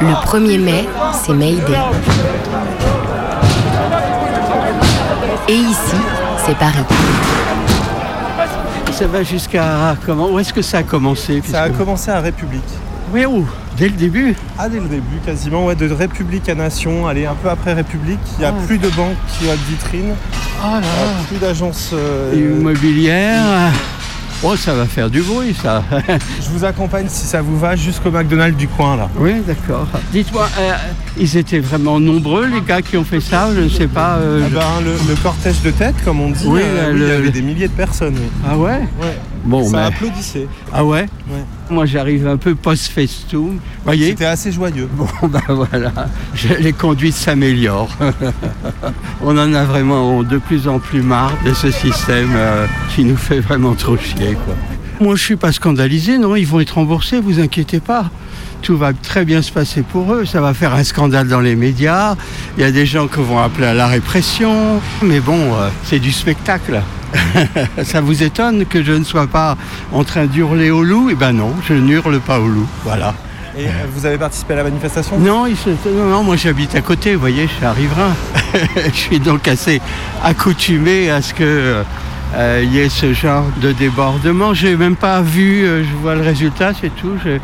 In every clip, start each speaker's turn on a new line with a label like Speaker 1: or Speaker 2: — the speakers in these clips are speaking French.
Speaker 1: Le 1er mai, c'est May Day. Et ici, c'est Paris.
Speaker 2: Ça va jusqu'à comment Où est-ce que ça a commencé
Speaker 3: Ça a commencé à République.
Speaker 2: Oui, où? Dès le début?
Speaker 3: Ah, dès le début, quasiment, ouais, de République à Nation. Allez, un peu après République, il n'y a
Speaker 2: Ah.
Speaker 3: plus de banques qui ont de vitrines,
Speaker 2: Oh là
Speaker 3: plus d'agences. euh,
Speaker 2: Immobilière. Oh, ça va faire du bruit, ça.
Speaker 3: Je vous accompagne si ça vous va jusqu'au McDonald's du coin là.
Speaker 2: oui, d'accord. Dites-moi, euh, ils étaient vraiment nombreux, les gars qui ont fait ça Je ne sais pas. euh,
Speaker 3: Ah ben, le, le cortège de tête, comme on dit,
Speaker 2: Oui,
Speaker 3: euh,
Speaker 2: le-
Speaker 3: il y avait des milliers de personnes. oui.
Speaker 2: Ah ouais?
Speaker 3: Ouais.
Speaker 2: Bon,
Speaker 3: ça
Speaker 2: mais-
Speaker 3: applaudissait.
Speaker 2: Ah ouais
Speaker 3: Ouais.
Speaker 2: Moi, j'arrive un peu post-festum. voyez
Speaker 3: C'était assez joyeux.
Speaker 2: Bon, ben voilà, les conduites s'améliorent. On en a vraiment de plus en plus marre de ce système euh, qui nous fait vraiment trop chier. Quoi. Moi, je suis pas scandalisé, non, ils vont être remboursés, vous inquiétez pas. Tout va très bien se passer pour eux. Ça va faire un scandale dans les médias. Il y a des gens qui vont appeler à la répression. Mais bon, euh, c'est du spectacle. Ça vous étonne que je ne sois pas en train d'hurler au loup? Eh ben non, je n'hurle pas au loup. Voilà.
Speaker 3: Et euh, vous avez participé à la manifestation?
Speaker 2: Non, il se- non, non, moi j'habite à côté, vous voyez, je suis à Riverain. je suis donc assez accoutumé à ce que euh, y ait ce genre de débordement. J'ai même pas vu, euh, je vois le résultat, c'est tout. Je,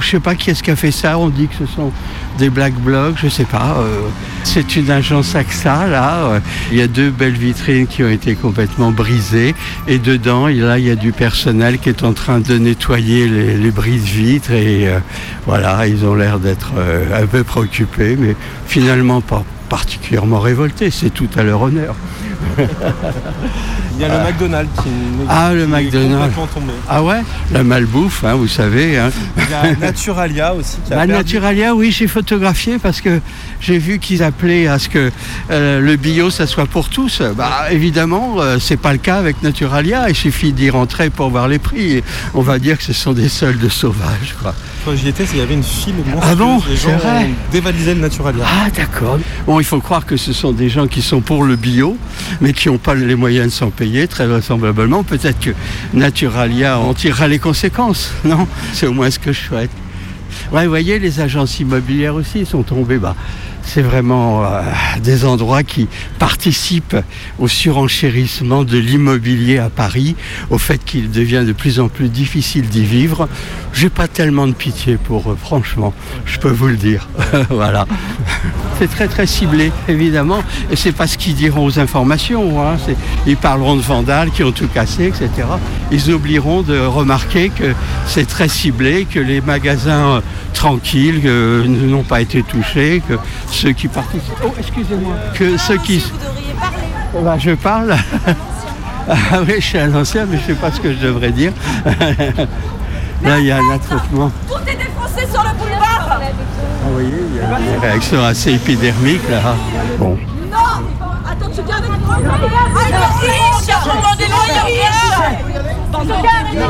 Speaker 2: je sais pas qui est-ce qui a fait ça. On dit que ce sont des black blocs, je sais pas. euh, c'est une agence AXA là. euh, Il y a deux belles vitrines qui ont été complètement brisées et dedans, là, il y a du personnel qui est en train de nettoyer les, les bris de vitres et euh, voilà, ils ont l'air d'être un peu préoccupés, mais finalement pas particulièrement révoltés. C'est tout à leur honneur.
Speaker 3: Il y a le McDonald's qui,
Speaker 2: Ah, le
Speaker 3: qui est
Speaker 2: McDonald's.
Speaker 3: complètement tombé.
Speaker 2: Ah ouais, la malbouffe, hein, vous savez. Hein.
Speaker 3: Il y a Naturalia aussi qui a
Speaker 2: Bah,
Speaker 3: perdu.
Speaker 2: Naturalia, oui, j'ai photographié parce que j'ai vu qu'ils appelaient à ce que euh, le bio, ça soit pour tous. Bah, évidemment, euh, c'est pas le cas avec Naturalia. Il suffit d'y rentrer pour voir les prix. Et on va dire que ce sont des soldes sauvages. Quoi.
Speaker 3: Quand j'y étais, il y avait une file monstrueuse.
Speaker 2: Ah bon?
Speaker 3: Les gens
Speaker 2: vrai
Speaker 3: dévalisé le Naturalia.
Speaker 2: Ah, d'accord. Bon, il faut croire que ce sont des gens qui sont pour le bio, mais qui n'ont pas les moyens de s'en payer, très vraisemblablement. Peut-être que Naturalia en tirera les conséquences, non? C'est au moins ce que je souhaite. Vous voyez, les agences immobilières aussi sont tombées. Bah, c'est vraiment euh, des endroits qui participent au surenchérissement de l'immobilier à Paris, au fait qu'il devient de plus en plus difficile d'y vivre. J'ai pas tellement de pitié pour eux, franchement, je peux vous le dire. voilà. C'est très très ciblé, évidemment, et c'est pas ce qu'ils diront aux informations. hein. Ils parleront de vandales qui ont tout cassé, etc. Ils oublieront de remarquer que c'est très ciblé, que les magasins tranquilles euh, n'ont pas été touchés, que ceux qui participent. Oh, excusez-moi. Que ceux qui. Eh ben, je parle. Ah oui, je suis un ancien, mais je sais pas ce que je devrais dire. Là, il y a un attroupement.
Speaker 4: Tout est défoncé sur le boulevard
Speaker 2: Vous voyez, il y a des réactions assez épidermiques là. Bon.
Speaker 4: Non Attends, tu viens avec moi Allez, on des loyers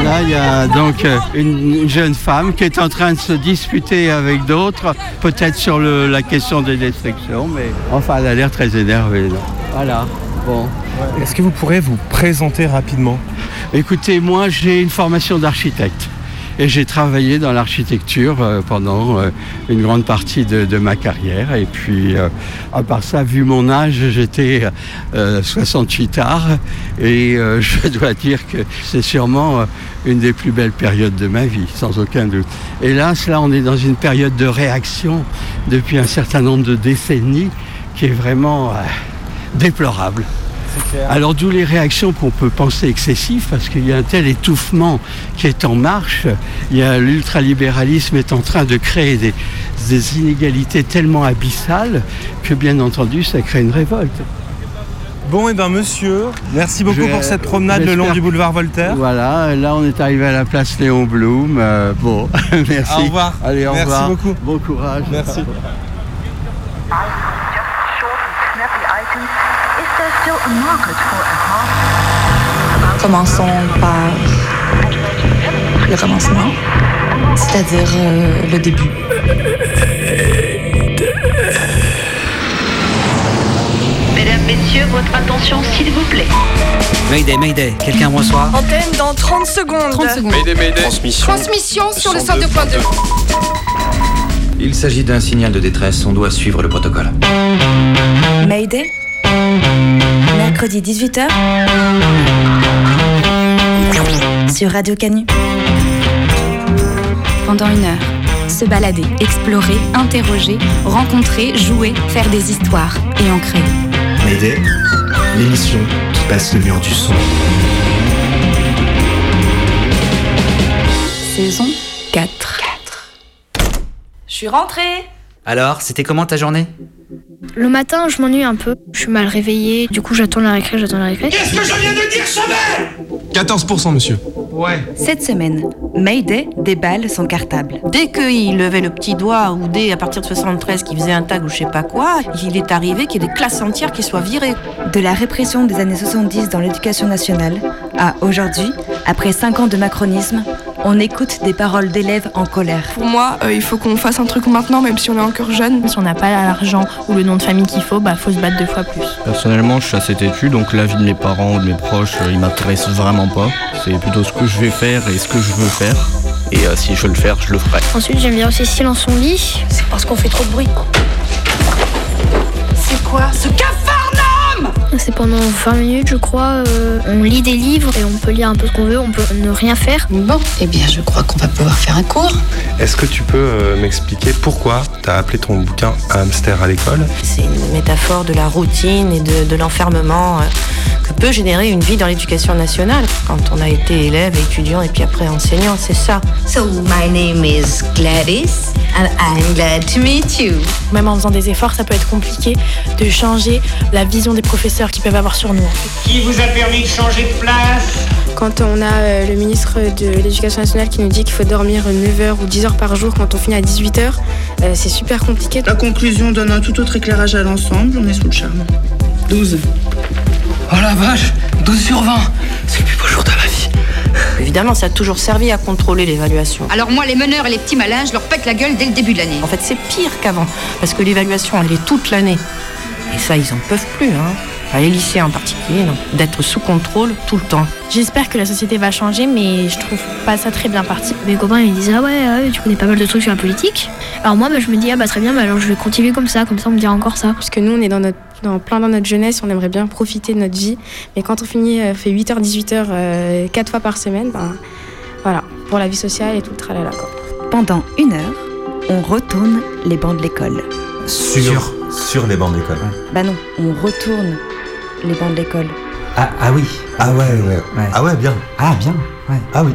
Speaker 2: Là, il y a donc euh, une jeune femme qui est en train de se disputer avec d'autres, peut-être sur le- la question des destructions, mais enfin, elle a l'air très énervée. là. Voilà. Bon.
Speaker 3: Est-ce que vous pourrez vous présenter rapidement
Speaker 2: Écoutez, moi, j'ai une formation d'architecte. Et j'ai travaillé dans l'architecture euh, pendant euh, une grande partie de, ma carrière. Et puis, euh, à part ça, vu mon âge, j'étais euh, 68 arts. Et je dois dire que c'est sûrement une des plus belles périodes de ma vie, sans aucun doute. Hélas, là, on est dans une période de réaction depuis un certain nombre de décennies qui est vraiment déplorable.
Speaker 3: Clair.
Speaker 2: Alors d'où les réactions qu'on peut penser excessives, parce qu'il y a un tel étouffement qui est en marche. Il y a l'ultralibéralisme est en train de créer des, des inégalités tellement abyssales que bien entendu ça crée une révolte.
Speaker 3: Bon, et ben monsieur, merci beaucoup pour cette promenade le long du boulevard Voltaire.
Speaker 2: Voilà, là on est arrivé à la place Léon Blum. Euh, bon, merci.
Speaker 3: Au revoir.
Speaker 2: Allez, au
Speaker 3: Merci
Speaker 2: revoir.
Speaker 3: beaucoup.
Speaker 2: Bon courage.
Speaker 3: Merci.
Speaker 5: Commençons par le commencement, c'est-à-dire euh, le début.
Speaker 6: Mesdames, messieurs, votre attention s'il vous plaît.
Speaker 7: Mayday, Mayday, quelqu'un reçoit
Speaker 4: Antenne dans 30 secondes.
Speaker 8: 30 secondes.
Speaker 9: Transmission.
Speaker 4: Transmission sur le 102.2.
Speaker 9: Il s'agit d'un signal de détresse, on doit suivre le protocole.
Speaker 5: Mayday Mercredi 18h sur Radio Canu.
Speaker 10: Pendant une heure, se balader, explorer, interroger, rencontrer, jouer, faire des histoires et en créer.
Speaker 11: L'émission qui passe le mur du son.
Speaker 10: Saison 4.
Speaker 5: Je suis rentrée
Speaker 7: Alors, c'était comment ta journée?
Speaker 12: Le matin, je m'ennuie un peu. Je suis mal réveillée. Du coup, j'attends la récré, j'attends la récré.
Speaker 13: Qu'est-ce que je viens de dire, sommet
Speaker 14: 14%, monsieur.
Speaker 13: Ouais.
Speaker 5: Cette semaine, Mayday déballe son cartable.
Speaker 15: Dès qu'il levait le petit doigt ou dès à partir de 73 qu'il faisait un tag ou je sais pas quoi, il est arrivé qu'il y ait des classes entières qui soient virées.
Speaker 5: De la répression des années 70 dans l'éducation nationale à aujourd'hui, après 5 ans de macronisme, on écoute des paroles d'élèves en colère.
Speaker 16: Pour moi, euh, il faut qu'on fasse un truc maintenant, même si on est encore jeune.
Speaker 12: Si on n'a pas l'argent ou le nom de famille qu'il faut, bah faut se battre deux fois plus.
Speaker 17: Personnellement, je suis assez têtu, donc l'avis de mes parents ou de mes proches, euh, il m'intéresse vraiment pas. C'est plutôt ce que je vais faire et ce que je veux faire. Et euh, si je veux le faire, je le ferai.
Speaker 12: Ensuite, j'aime bien aussi silence son lit.
Speaker 15: C'est parce qu'on fait trop de bruit.
Speaker 16: C'est quoi ce cafarnum
Speaker 12: C'est pendant 20 minutes, je crois. euh, on lit des livres et on peut lire un peu ce qu'on veut, on peut ne rien faire.
Speaker 18: Bon, eh bien, je crois qu'on va pouvoir faire un cours.
Speaker 3: Est-ce que tu peux euh, m'expliquer pourquoi tu as appelé ton bouquin Hamster à l'école?
Speaker 15: C'est une métaphore de la routine et de, de l'enfermement euh, que peut générer une vie dans l'éducation nationale. Quand on a été élève, étudiant et puis après enseignant, c'est ça.
Speaker 18: So, my name is Gladys, and I'm glad to meet you.
Speaker 16: Même en faisant des efforts, ça peut être compliqué de changer la vision des professeurs qu'ils peuvent avoir sur nous.
Speaker 13: Qui vous a permis de changer de place?
Speaker 16: Quand on a euh, le ministre de l'Éducation nationale qui nous dit qu'il faut dormir 9 heures ou 10 heures par jour quand on finit à 18 heures, euh, c'est super compliqué.
Speaker 19: La conclusion donne un tout autre éclairage à l'ensemble, on est sous le charme.
Speaker 13: 12. Oh la vache 12 sur 20 C'est le plus beau jour de.
Speaker 15: Évidemment, ça a toujours servi à contrôler l'évaluation.
Speaker 18: Alors moi, les meneurs et les petits malins, je leur pète la gueule dès le début de l'année.
Speaker 15: En fait, c'est pire qu'avant, parce que l'évaluation, elle est toute l'année. Et ça, ils en peuvent plus, hein. Enfin, les lycéens en particulier, non. d'être sous contrôle tout le temps.
Speaker 16: J'espère que la société va changer, mais je trouve pas ça très bien parti.
Speaker 12: Mes copains ils me disaient ah ouais, ah ouais, tu connais pas mal de trucs sur la politique. Alors moi bah, je me dis ah bah très bien, bah, alors je vais continuer comme ça, comme ça on me dira encore ça.
Speaker 16: Parce que nous on est dans notre dans plein dans notre jeunesse, on aimerait bien profiter de notre vie, mais quand on finit euh, fait 8h 18h 4 fois par semaine, ben voilà, pour la vie sociale et tout le tralala quoi.
Speaker 5: Pendant une heure, on retourne les bancs de l'école.
Speaker 11: Sur, sur les bancs d'école.
Speaker 5: Bah non, on retourne les bancs de l'école.
Speaker 11: Ah, ah oui. Ah ouais, ouais, Ah ouais, bien.
Speaker 7: Ah, bien, ouais.
Speaker 11: Ah oui.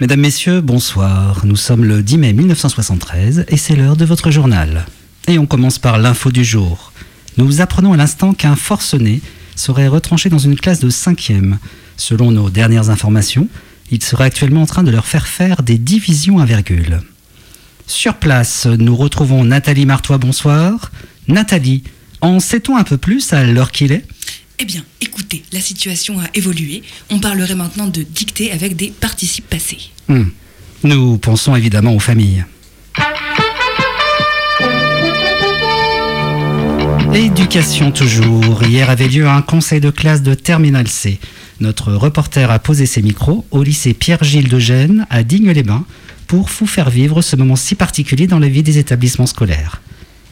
Speaker 7: Mesdames, Messieurs, bonsoir. Nous sommes le 10 mai 1973 et c'est l'heure de votre journal. Et on commence par l'info du jour. Nous vous apprenons à l'instant qu'un forcené serait retranché dans une classe de 5e. Selon nos dernières informations, il serait actuellement en train de leur faire faire des divisions à virgule. Sur place, nous retrouvons Nathalie Martois, bonsoir. Nathalie, en sait-on un peu plus à l'heure qu'il est?
Speaker 20: Eh bien, écoutez, la situation a évolué. On parlerait maintenant de dictée avec des participes passés.
Speaker 7: Hmm. Nous pensons évidemment aux familles. Éducation toujours. Hier avait lieu un conseil de classe de Terminal C. Notre reporter a posé ses micros au lycée Pierre-Gilles de Gênes à Digne-les-Bains pour vous faire vivre ce moment si particulier dans la vie des établissements scolaires.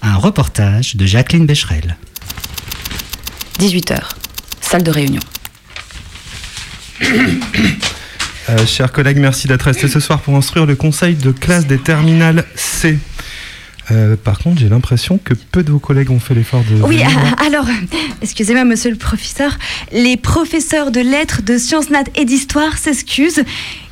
Speaker 7: Un reportage de Jacqueline Becherel.
Speaker 10: 18h, salle de réunion.
Speaker 3: Euh, chers collègues, merci d'être restés ce soir pour instruire le conseil de classe des terminales C. Euh, par contre, j'ai l'impression que peu de vos collègues ont fait l'effort de.
Speaker 5: Oui, ah, alors, excusez-moi, monsieur le professeur, les professeurs de lettres, de sciences nat et d'histoire s'excusent.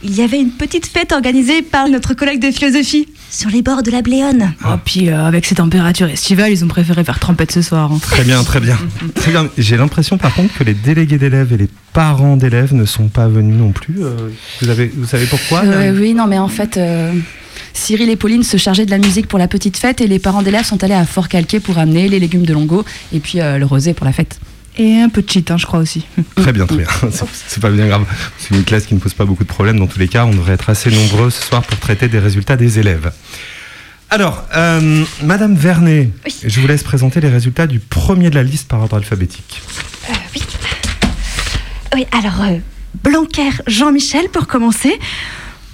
Speaker 5: Il y avait une petite fête organisée par notre collègue de philosophie sur les bords de la Bléone.
Speaker 8: Ah, puis euh, avec ces températures estivales, ils ont préféré faire trempette ce soir. hein.
Speaker 3: Très bien, très bien. Très bien. J'ai l'impression par contre que les délégués d'élèves et les parents d'élèves ne sont pas venus non plus. Euh, vous, avez, vous savez pourquoi?
Speaker 8: Euh, oui, non, mais en fait, euh, Cyril et Pauline se chargeaient de la musique pour la petite fête et les parents d'élèves sont allés à Fort-Calquier pour amener les légumes de Longo et puis euh, le rosé pour la fête. Et un peu de cheat, hein, je crois aussi.
Speaker 3: Très bien, très bien. C'est- pas bien grave. C'est une classe qui ne pose pas beaucoup de problèmes. Dans tous les cas, on devrait être assez nombreux ce soir pour traiter des résultats des élèves. Alors, euh, Madame Vernet, je vous laisse présenter les résultats du premier de la liste par ordre alphabétique.
Speaker 5: Oui, alors, euh, Blanquer, Jean-Michel, pour commencer.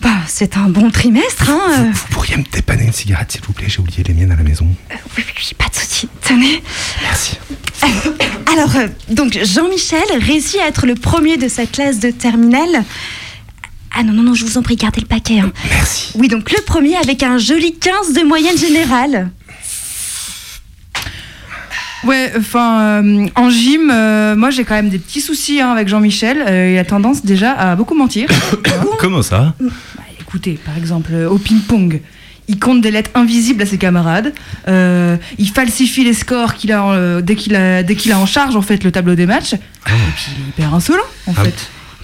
Speaker 5: Bah, c'est un bon trimestre, hein. euh.
Speaker 3: Vous pourriez me dépanner une cigarette, s'il vous plaît J'ai oublié les miennes à la maison.
Speaker 5: Oui, oui, oui, pas de souci. Tenez.
Speaker 3: Merci.
Speaker 5: Alors, euh, donc, Jean-Michel réussit à être le premier de sa classe de terminale. Ah non, non, non, je vous en prie, gardez le paquet. hein.
Speaker 3: Merci.
Speaker 5: Oui, donc le premier avec un joli 15 de moyenne générale.
Speaker 8: Ouais, enfin, euh, en gym, euh, moi j'ai quand même des petits soucis hein, avec Jean-Michel. Euh, il a tendance déjà à beaucoup mentir.
Speaker 3: Comment ça
Speaker 8: Écoutez, par exemple, euh, au ping-pong, il compte des lettres invisibles à ses camarades. Euh, il falsifie les scores qu'il a, euh, dès qu'il a, dès qu'il a en charge en fait le tableau des matchs. Et puis il est hyper insolent en
Speaker 3: Ah
Speaker 8: fait.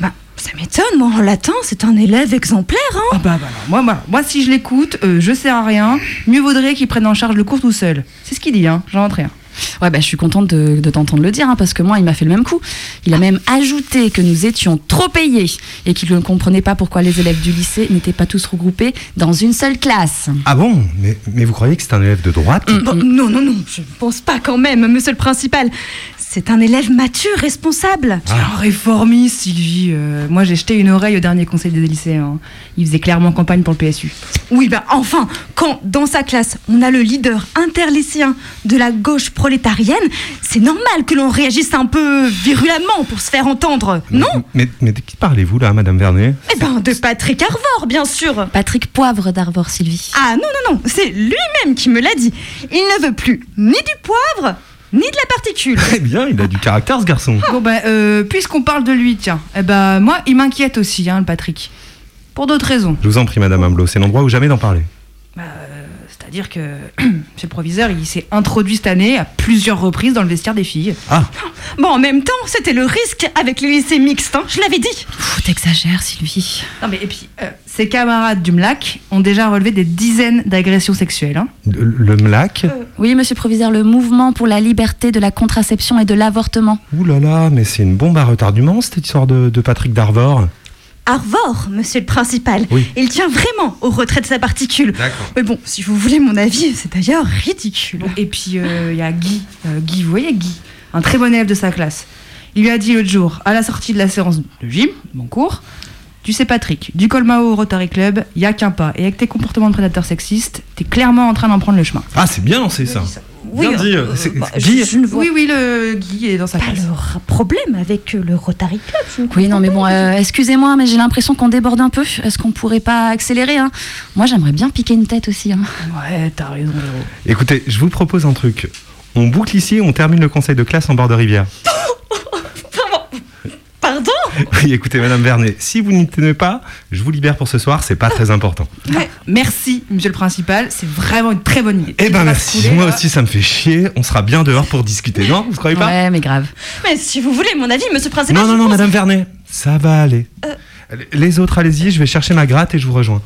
Speaker 5: Bah, ça m'étonne, moi en latin, c'est un élève exemplaire, hein.
Speaker 8: Ah bah, bah non, moi, moi, moi si je l'écoute, euh, je sers à rien. Mieux vaudrait qu'il prenne en charge le cours tout seul. C'est ce qu'il dit, hein. J'en rien.
Speaker 20: Ouais, bah, je suis contente de, de t'entendre le dire, hein, parce que moi, il m'a fait le même coup. Il a même ajouté que nous étions trop payés et qu'il ne comprenait pas pourquoi les élèves du lycée n'étaient pas tous regroupés dans une seule classe.
Speaker 3: Ah bon? Mais, mais vous croyez que c'est un élève de droite?
Speaker 5: Bon, non, non, non, je ne pense pas quand même, monsieur le principal. C'est un élève mature, responsable.
Speaker 8: C'est un réformiste, Sylvie. Euh, moi, j'ai jeté une oreille au dernier conseil des lycéens. Il faisait clairement campagne pour le PSU.
Speaker 5: Oui, bah enfin, quand dans sa classe, on a le leader interlycéen de la gauche prolétarienne, c'est normal que l'on réagisse un peu virulemment pour se faire entendre, non?
Speaker 3: mais, mais de qui parlez-vous là, Madame Vernet?
Speaker 5: Eh ben, de Patrick Arvor, bien sûr.
Speaker 20: Patrick Poivre d'Arvor, Sylvie.
Speaker 5: Ah non, non, non, c'est lui-même qui me l'a dit. Il ne veut plus ni du poivre, ni de la particule.
Speaker 3: Très bien, il a du caractère ce garçon.
Speaker 8: Bon, bah, euh, puisqu'on parle de lui, tiens, eh ben, moi, il m'inquiète aussi, hein, le Patrick. Pour d'autres raisons.
Speaker 3: Je vous en prie, Madame Amblot, c'est l'endroit où jamais d'en parler.
Speaker 8: C'est-à-dire que monsieur le proviseur, il s'est introduit cette année à plusieurs reprises dans le vestiaire des filles.
Speaker 3: Ah
Speaker 5: Bon, en même temps, c'était le risque avec le lycée mixte, hein, je l'avais dit.
Speaker 20: T'exagères, Sylvie.
Speaker 8: Non, mais et puis, euh, ses camarades du MLAC ont déjà relevé des dizaines d'agressions sexuelles. hein.
Speaker 3: Le, le MLAC
Speaker 20: Oui, monsieur le proviseur, le mouvement pour la liberté de la contraception et de l'avortement.
Speaker 3: Ouh là là, mais c'est une bombe à retardement cette histoire de, de Patrick Darvor.
Speaker 5: Arvor, monsieur le principal.
Speaker 3: Oui.
Speaker 5: Il tient vraiment au retrait de sa particule.
Speaker 3: D'accord.
Speaker 5: Mais bon, si vous voulez mon avis, c'est d'ailleurs ridicule.
Speaker 8: Et puis, euh, il y a Guy. Euh, Guy, vous voyez Guy Un très bon élève de sa classe. Il lui a dit l'autre jour, à la sortie de la séance de gym, mon cours, tu sais Patrick, du Colmao au Rotary Club, il y a qu'un pas. Et avec tes comportements de prédateur sexiste, t'es clairement en train d'en prendre le chemin.
Speaker 3: Ah, c'est bien, c'est ça.
Speaker 5: Oui,
Speaker 3: Bien dit.
Speaker 5: euh,
Speaker 3: C'est-
Speaker 5: bah,
Speaker 3: Guy-
Speaker 5: je, je ne vois
Speaker 8: Oui, oui, le Guy est dans sa
Speaker 5: pas
Speaker 8: classe.
Speaker 5: le problème avec euh, le Rotary Club.
Speaker 20: Oui, non, mais bon, euh, excusez-moi, mais j'ai l'impression qu'on déborde un peu. Est-ce qu'on pourrait pas accélérer hein? Moi, j'aimerais bien piquer une tête aussi. Hein.
Speaker 8: Ouais, t'as raison.
Speaker 3: Écoutez, je vous propose un truc. On boucle ici, on termine le conseil de classe en bord de rivière.
Speaker 5: Pardon
Speaker 3: Oui, écoutez, Madame Vernet, si vous n'y tenez pas, je vous libère pour ce soir, c'est pas très important.
Speaker 8: Merci, monsieur le principal, c'est vraiment une très bonne idée.
Speaker 3: Eh ben merci,
Speaker 8: couler,
Speaker 3: moi
Speaker 8: là.
Speaker 3: aussi ça me fait chier, on sera bien dehors pour discuter, non Vous croyez pas
Speaker 20: Ouais, mais grave.
Speaker 5: Mais si vous voulez mon avis, monsieur le principal.
Speaker 3: Non, non, non,
Speaker 5: pense-
Speaker 3: Madame Vernet, ça va aller. Les autres, allez-y, je vais chercher ma gratte et je vous rejoins.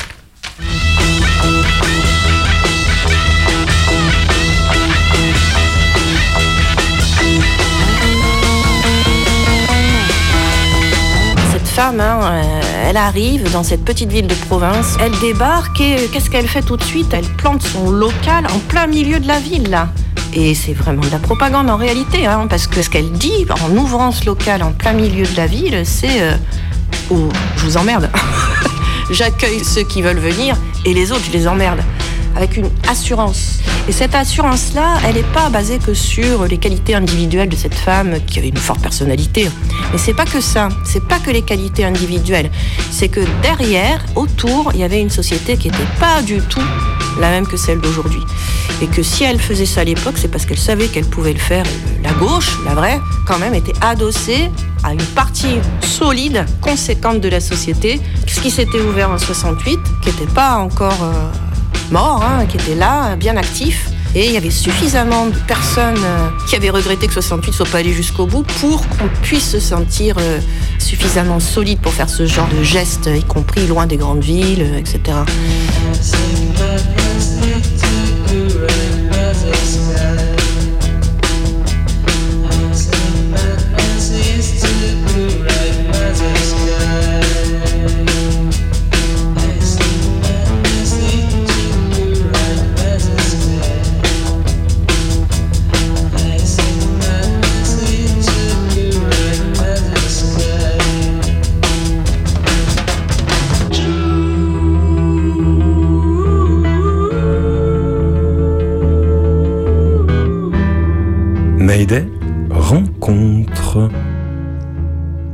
Speaker 15: Femme, hein, euh, elle arrive dans cette petite ville de province, elle débarque et euh, qu'est-ce qu'elle fait tout de suite? Elle plante son local en plein milieu de la ville, là. Et c'est vraiment de la propagande en réalité, hein, parce que ce qu'elle dit en ouvrant ce local en plein milieu de la ville, c'est euh, Oh, je vous emmerde. J'accueille ceux qui veulent venir et les autres, je les emmerde. Avec une assurance. Et cette assurance-là, elle n'est pas basée que sur les qualités individuelles de cette femme qui avait une forte personnalité. Mais c'est pas que ça. C'est pas que les qualités individuelles. C'est que derrière, autour, il y avait une société qui n'était pas du tout la même que celle d'aujourd'hui. Et que si elle faisait ça à l'époque, c'est parce qu'elle savait qu'elle pouvait le faire. La gauche, la vraie, quand même, était adossée à une partie solide, conséquente de la société, ce qui s'était ouvert en 68, qui n'était pas encore euh, mort, hein, qui était là, bien actif. Et il y avait suffisamment de personnes euh, qui avaient regretté que 68 ne soit pas allé jusqu'au bout pour qu'on puisse se sentir euh, suffisamment solide pour faire ce genre de gestes, y compris loin des grandes villes, euh, etc.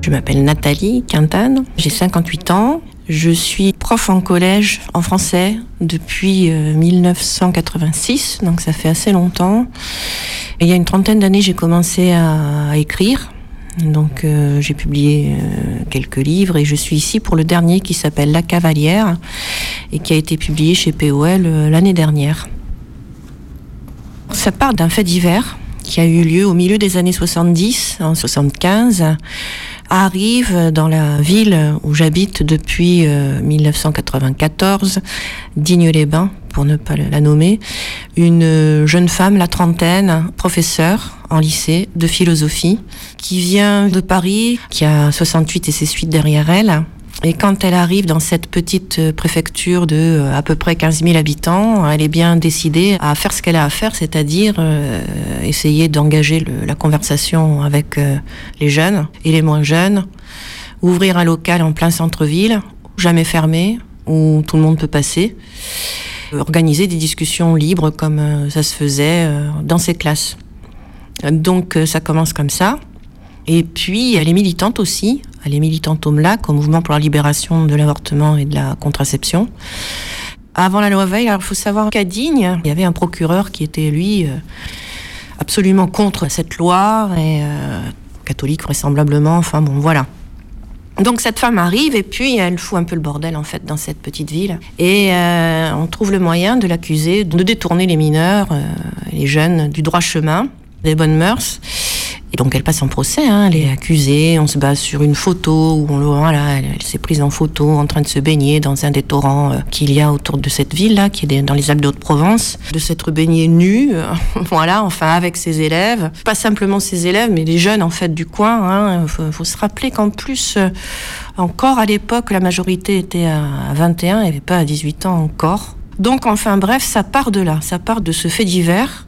Speaker 15: Je m'appelle Nathalie Quintane, j'ai 58 ans. Je suis prof en collège en français depuis euh, 1986, donc ça fait assez longtemps. Il y a une trentaine d'années, j'ai commencé à, écrire. Donc euh, j'ai publié euh, quelques livres et je suis ici pour le dernier qui s'appelle La Cavalière et qui a été publié chez POL euh, l'année dernière. Ça part d'un fait divers qui a eu lieu au milieu des années 70, en 75, arrive dans la ville où j'habite depuis euh, 1994, Digne-les-Bains, pour ne pas la nommer, une jeune femme, la trentaine, professeure en lycée de philosophie, qui vient de Paris, qui a 68 et ses suites derrière elle, et quand elle arrive dans cette petite euh, préfecture de euh, à peu près 15 000 habitants, elle est bien décidée à faire ce qu'elle a à faire, c'est-à-dire euh, essayer d'engager le- la conversation avec euh, les jeunes et les moins jeunes, ouvrir un local en plein centre-ville, jamais fermé, où tout le monde peut passer, organiser des discussions libres comme ça se faisait dans ses classes. Donc ça commence comme ça. Et puis, elle est militante aussi. Elle est militante au MLAC, au Mouvement pour la libération de l'avortement et de la contraception. Avant la loi Veil, alors il faut savoir qu'à Digne, il y avait un procureur qui était, lui, euh, absolument contre cette loi, et euh, catholique vraisemblablement, enfin bon, voilà. Donc cette femme arrive et puis elle fout un peu le bordel en fait dans cette petite ville et euh, on trouve le moyen de l'accuser de détourner les mineurs, les jeunes du droit chemin, des bonnes mœurs. Et donc elle passe en procès, hein, elle est accusée, on se base sur une photo où on le elle, elle s'est prise en photo en train de se baigner dans un des torrents euh, qu'il y a autour de cette ville là, qui est dans les Alpes de-Haute-Provence, de s'être baignée nue, euh, voilà, enfin avec ses élèves, pas simplement ses élèves, mais les jeunes en fait du coin. Hein, faut, faut se rappeler qu'en plus, euh, encore à l'époque, la majorité était à 21 et pas à 18 ans encore. Donc enfin bref, ça part de là, ça part de ce fait divers.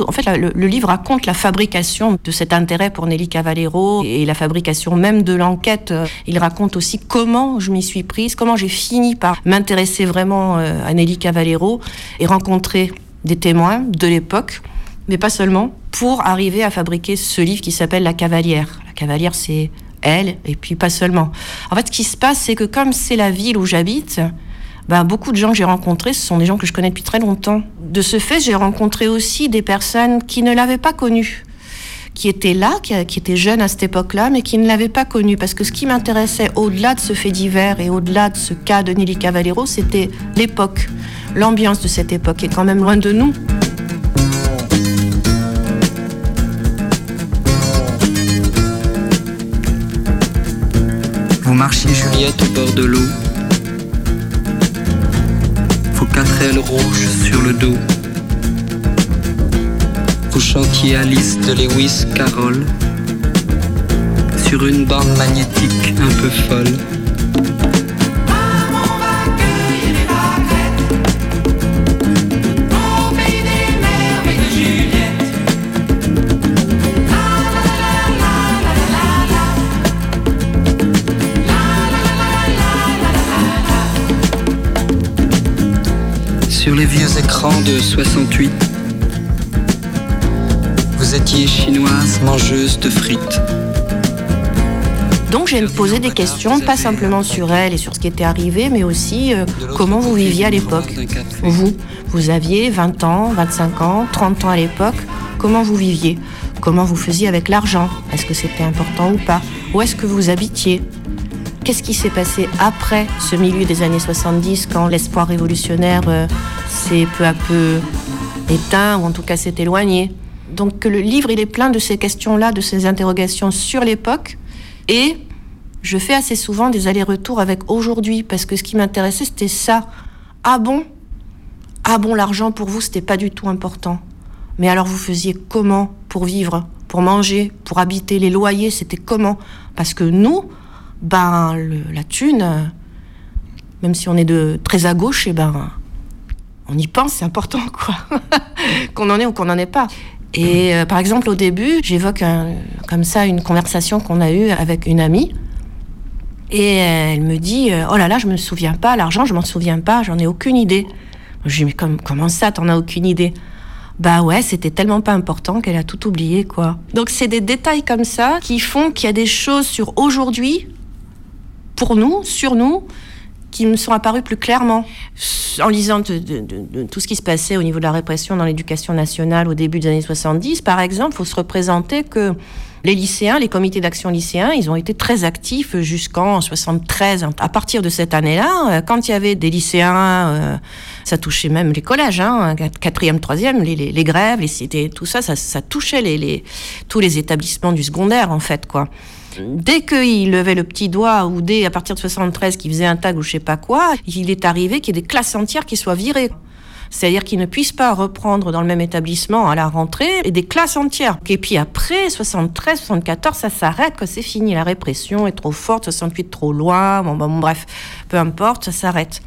Speaker 15: En fait, le, livre raconte la fabrication de cet intérêt pour Nelly Cavallero et la fabrication même de l'enquête. Euh, Il raconte aussi comment je m'y suis prise, comment j'ai fini par m'intéresser vraiment euh, à Nelly Cavallero et rencontrer des témoins de l'époque, mais pas seulement, pour arriver à fabriquer ce livre qui s'appelle La Cavalière. La Cavalière, c'est elle, et puis pas seulement. En fait, ce qui se passe, c'est que comme c'est la ville où j'habite, ben, beaucoup de gens que j'ai rencontrés, ce sont des gens que je connais depuis très longtemps. De ce fait, j'ai rencontré aussi des personnes qui ne l'avaient pas connue, qui étaient là, qui, qui étaient jeunes à cette époque-là, mais qui ne l'avaient pas connue. Parce que ce qui m'intéressait au-delà de ce fait divers et au-delà de ce cas de Nelly Cavallero, c'était l'époque, l'ambiance de cette époque est quand même loin de nous.
Speaker 13: Vous marchiez Juliette au bord de l'eau. Quatre ailes rouges sur le dos. Vous chantiez Alice de Lewis Carroll. Sur une bande magnétique un peu folle. Sur les vieux écrans de 68, vous étiez chinoise mangeuse de frites.
Speaker 15: Donc j'ai me posé des questions, pas simplement sur elle et sur ce qui était arrivé, mais aussi euh, comment vous viviez à l'époque. Vous, vous aviez 20 ans, 25 ans, 30 ans à l'époque, comment vous viviez? Comment vous faisiez avec l'argent? Est-ce que c'était important ou pas? Où est-ce que vous habitiez? Qu'est-ce qui s'est passé après ce milieu des années 70 quand l'espoir révolutionnaire euh, s'est peu à peu éteint ou en tout cas s'est éloigné? Donc le livre, il est plein de ces questions-là, de ces interrogations sur l'époque. Et je fais assez souvent des allers-retours avec aujourd'hui, parce que ce qui m'intéressait, c'était ça. Ah bon? Ah bon, l'argent pour vous, c'était pas du tout important. Mais alors vous faisiez comment pour vivre, pour manger, pour habiter? Les loyers, c'était comment? Parce que nous, ben la thune, même si on est de très à gauche, et ben on y pense, c'est important quoi. qu'on en ait ou qu'on n'en ait pas. Et euh, par exemple, au début, j'évoque comme ça une conversation qu'on a eue avec une amie. Et euh, elle me dit euh, Oh là là, je me souviens pas, l'argent, je m'en souviens pas, j'en ai aucune idée. Je lui dis Mais comme- comment ça, t'en as aucune idée? Bah ouais, c'était tellement pas important qu'elle a tout oublié, quoi. Donc c'est des détails comme ça qui font qu'il y a des choses sur aujourd'hui, pour nous, sur nous, qui me sont apparues plus clairement. En lisant tout ce qui se passait au niveau de la répression dans l'éducation nationale au début des années 70, par exemple, il faut se représenter que les lycéens, les comités d'action lycéens, ils ont été très actifs jusqu'en 73. À partir de cette année-là, euh, quand il y avait des lycéens, euh, ça touchait même les collèges, hein, quatrième, troisième, les, grèves, les cités, tout ça, ça, touchait tous les établissements du secondaire, en fait, quoi. Dès qu'il levait le petit doigt, ou dès à partir de 73 qu'il faisait un tag ou je sais pas quoi, il est arrivé qu'il y ait des classes entières qui soient virées. C'est-à-dire qu'ils ne puissent pas reprendre dans le même établissement à la rentrée et des classes entières. Et puis après, 73, 74, ça s'arrête, c'est fini. La répression est trop forte, 68 trop loin, bon, bon, bref, peu importe, ça s'arrête.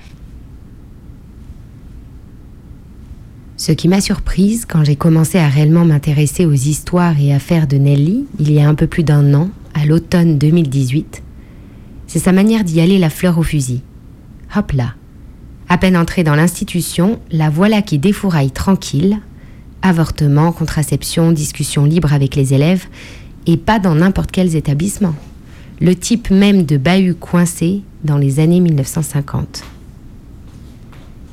Speaker 1: Ce qui m'a surprise quand j'ai commencé à réellement m'intéresser aux histoires et affaires de Nelly, il y a un peu plus d'un an, à l'automne 2018, c'est sa manière d'y aller la fleur au fusil. Hop là. À peine entrée dans l'institution, la voilà qui défouraille tranquille. Avortement, contraception, discussion libre avec les élèves, et pas dans n'importe quels établissements. Le type même de bahut coincé dans les années 1950.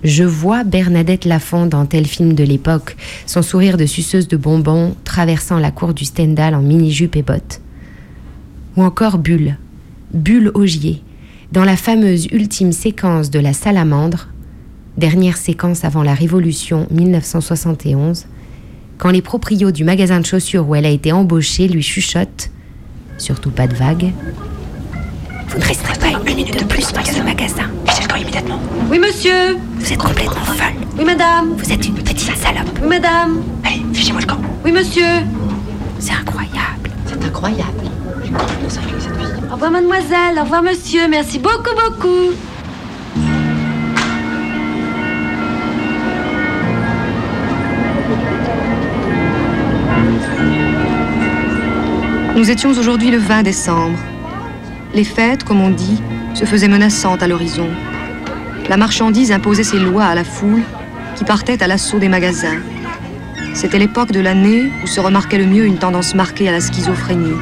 Speaker 1: Je vois Bernadette Lafont dans tel film de l'époque, son sourire de suceuse de bonbons traversant la cour du Stendhal en mini-jupe et bottes. Ou encore Bulle, Bulle Augier, dans la fameuse ultime séquence de la salamandre, dernière séquence avant la Révolution 1971, quand les proprios du magasin de chaussures où elle a été embauchée lui chuchotent, surtout pas de vague, vous ne resterez pas une minute de plus dans ce magasin. Fichez le immédiatement.
Speaker 4: Oui, monsieur
Speaker 1: Vous êtes complètement folle.
Speaker 4: Oui, madame
Speaker 1: Vous êtes une petite salope.
Speaker 4: Oui, madame
Speaker 1: Allez, fichez-moi le camp.
Speaker 4: Oui, monsieur
Speaker 1: C'est incroyable.
Speaker 4: C'est incroyable. Au revoir, mademoiselle. Au revoir, monsieur. Merci beaucoup, beaucoup.
Speaker 14: Nous étions aujourd'hui le 20 décembre. Les fêtes, comme on dit, se faisaient menaçantes à l'horizon. La marchandise imposait ses lois à la foule qui partait à l'assaut des magasins. C'était l'époque de l'année où se remarquait le mieux une tendance marquée à la schizophrénie.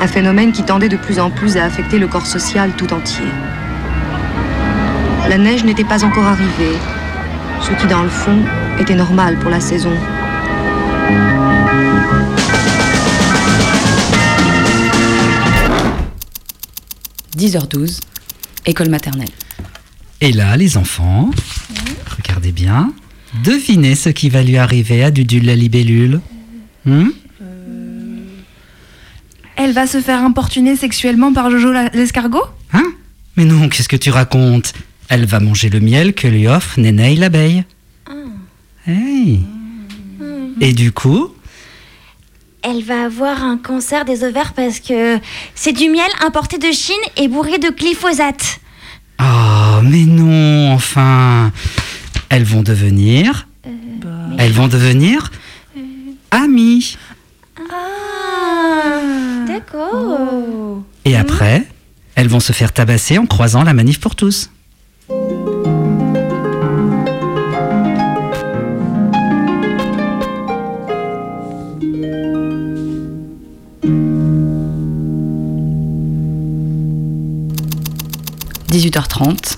Speaker 14: Un phénomène qui tendait de plus en plus à affecter le corps social tout entier. La neige n'était pas encore arrivée, ce qui dans le fond était normal pour la saison.
Speaker 20: 10h12, école maternelle.
Speaker 7: Et là, les enfants, regardez bien, devinez ce qui va lui arriver à Dudule la libellule. Hmm?
Speaker 8: Elle va se faire importuner sexuellement par Jojo l'escargot
Speaker 7: Hein Mais non, qu'est-ce que tu racontes Elle va manger le miel que lui offre Nénéi l'abeille. Hey. Et du coup,
Speaker 21: Elle va avoir un cancer des ovaires parce que c'est du miel importé de Chine et bourré de glyphosate.
Speaker 7: Oh, mais non, enfin. Elles vont devenir. Elles vont devenir. Amies.
Speaker 21: D'accord.
Speaker 7: Et après, elles vont se faire tabasser en croisant la manif pour tous.
Speaker 20: – 18h30,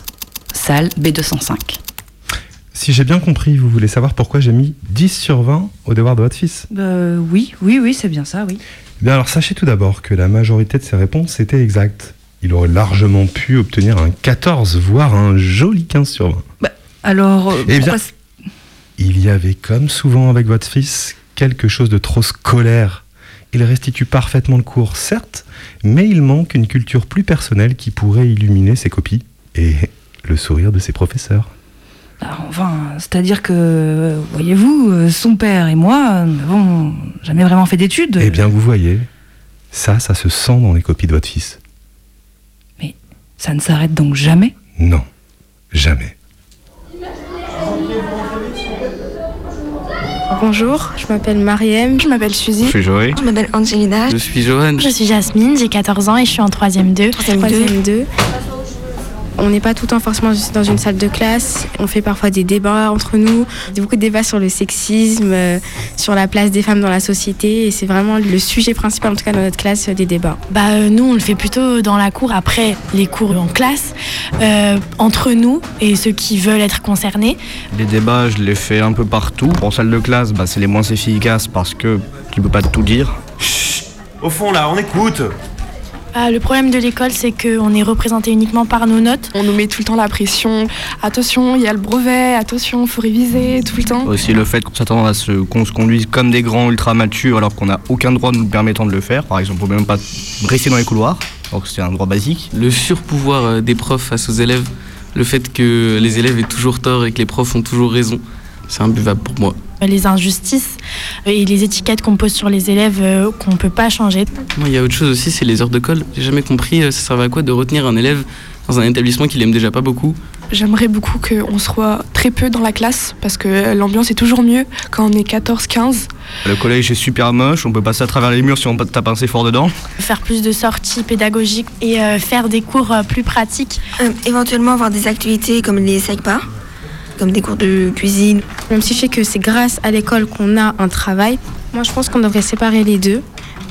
Speaker 20: salle B205.
Speaker 3: Si j'ai bien compris, vous voulez savoir pourquoi j'ai mis 10 sur 20 au devoir de votre fils?
Speaker 8: Euh, oui, oui, oui, c'est bien ça, oui.
Speaker 3: Eh Bien alors sachez tout d'abord que la majorité de ses réponses étaient exactes. Il aurait largement pu obtenir un 14, voire un joli 15 sur 20.
Speaker 8: Alors, euh,
Speaker 3: Eh bien-
Speaker 8: pourquoi c-
Speaker 3: Il y avait, comme souvent avec votre fils, quelque chose de trop scolaire. Il restitue parfaitement le cours, certes, mais il manque une culture plus personnelle qui pourrait illuminer ses copies et le sourire de ses professeurs.
Speaker 8: Ah, Enfin, c'est-à-dire que, voyez-vous, euh, son père et moi n'avons jamais vraiment fait d'études.
Speaker 3: Eh bien, vous voyez, ça, ça se sent dans les copies de votre fils.
Speaker 8: Ça ne s'arrête donc jamais?
Speaker 3: Non, jamais.
Speaker 16: Bonjour, je m'appelle Mariem.
Speaker 22: Je m'appelle Suzy.
Speaker 17: Je suis Joël.
Speaker 22: Je m'appelle Angelina.
Speaker 17: Je suis Johan.
Speaker 21: Je suis Jasmine, j'ai 14 ans et je suis en 3ème 2.
Speaker 16: Troisième 2. On n'est pas tout le temps forcément juste dans une salle de classe. On fait parfois des débats entre nous, beaucoup de débats sur le sexisme, euh, sur la place des femmes dans la société. Et c'est vraiment le sujet principal, en tout cas dans notre classe, euh, des débats.
Speaker 21: Bah euh, nous on le fait plutôt dans la cour après les cours en classe, euh, entre nous et ceux qui veulent être concernés.
Speaker 17: Les débats, je les fais un peu partout. En salle de classe, bah, c'est les moins efficaces parce que tu peux pas tout dire.
Speaker 23: Au fond, là, on écoute.
Speaker 21: Bah, le problème de l'école c'est qu'on est représenté uniquement par nos notes.
Speaker 22: On nous met tout le temps la pression. Attention, il y a le brevet, attention, faut réviser tout le temps.
Speaker 17: Aussi le fait qu'on s'attend à ce qu'on se conduise comme des grands ultra matures alors qu'on n'a aucun droit nous permettant de le faire. Par exemple, on peut même pas rester dans les couloirs, alors que c'est un droit basique.
Speaker 13: Le surpouvoir euh, des profs face aux élèves, le fait que les élèves aient toujours tort et que les profs ont toujours raison, c'est imbuvable pour moi.
Speaker 21: Les injustices et les étiquettes qu'on pose sur les élèves euh, qu'on peut pas changer.
Speaker 13: Moi, il y a autre chose aussi, c'est les heures de colle. J'ai jamais compris, euh, ça servait à quoi de retenir un élève dans un établissement qu'il aime déjà pas beaucoup?
Speaker 22: J'aimerais beaucoup qu'on soit très peu dans la classe parce que l'ambiance est toujours mieux quand on est 14-15.
Speaker 17: Le collège est super moche, on peut passer à travers les murs si on tape assez fort dedans.
Speaker 21: Faire plus de sorties pédagogiques et euh, faire des cours euh, plus pratiques.
Speaker 22: Euh, éventuellement avoir des activités comme les SECPA, comme des cours de cuisine.
Speaker 16: Même si je que c'est grâce à l'école qu'on a un travail, moi je pense qu'on devrait séparer les deux.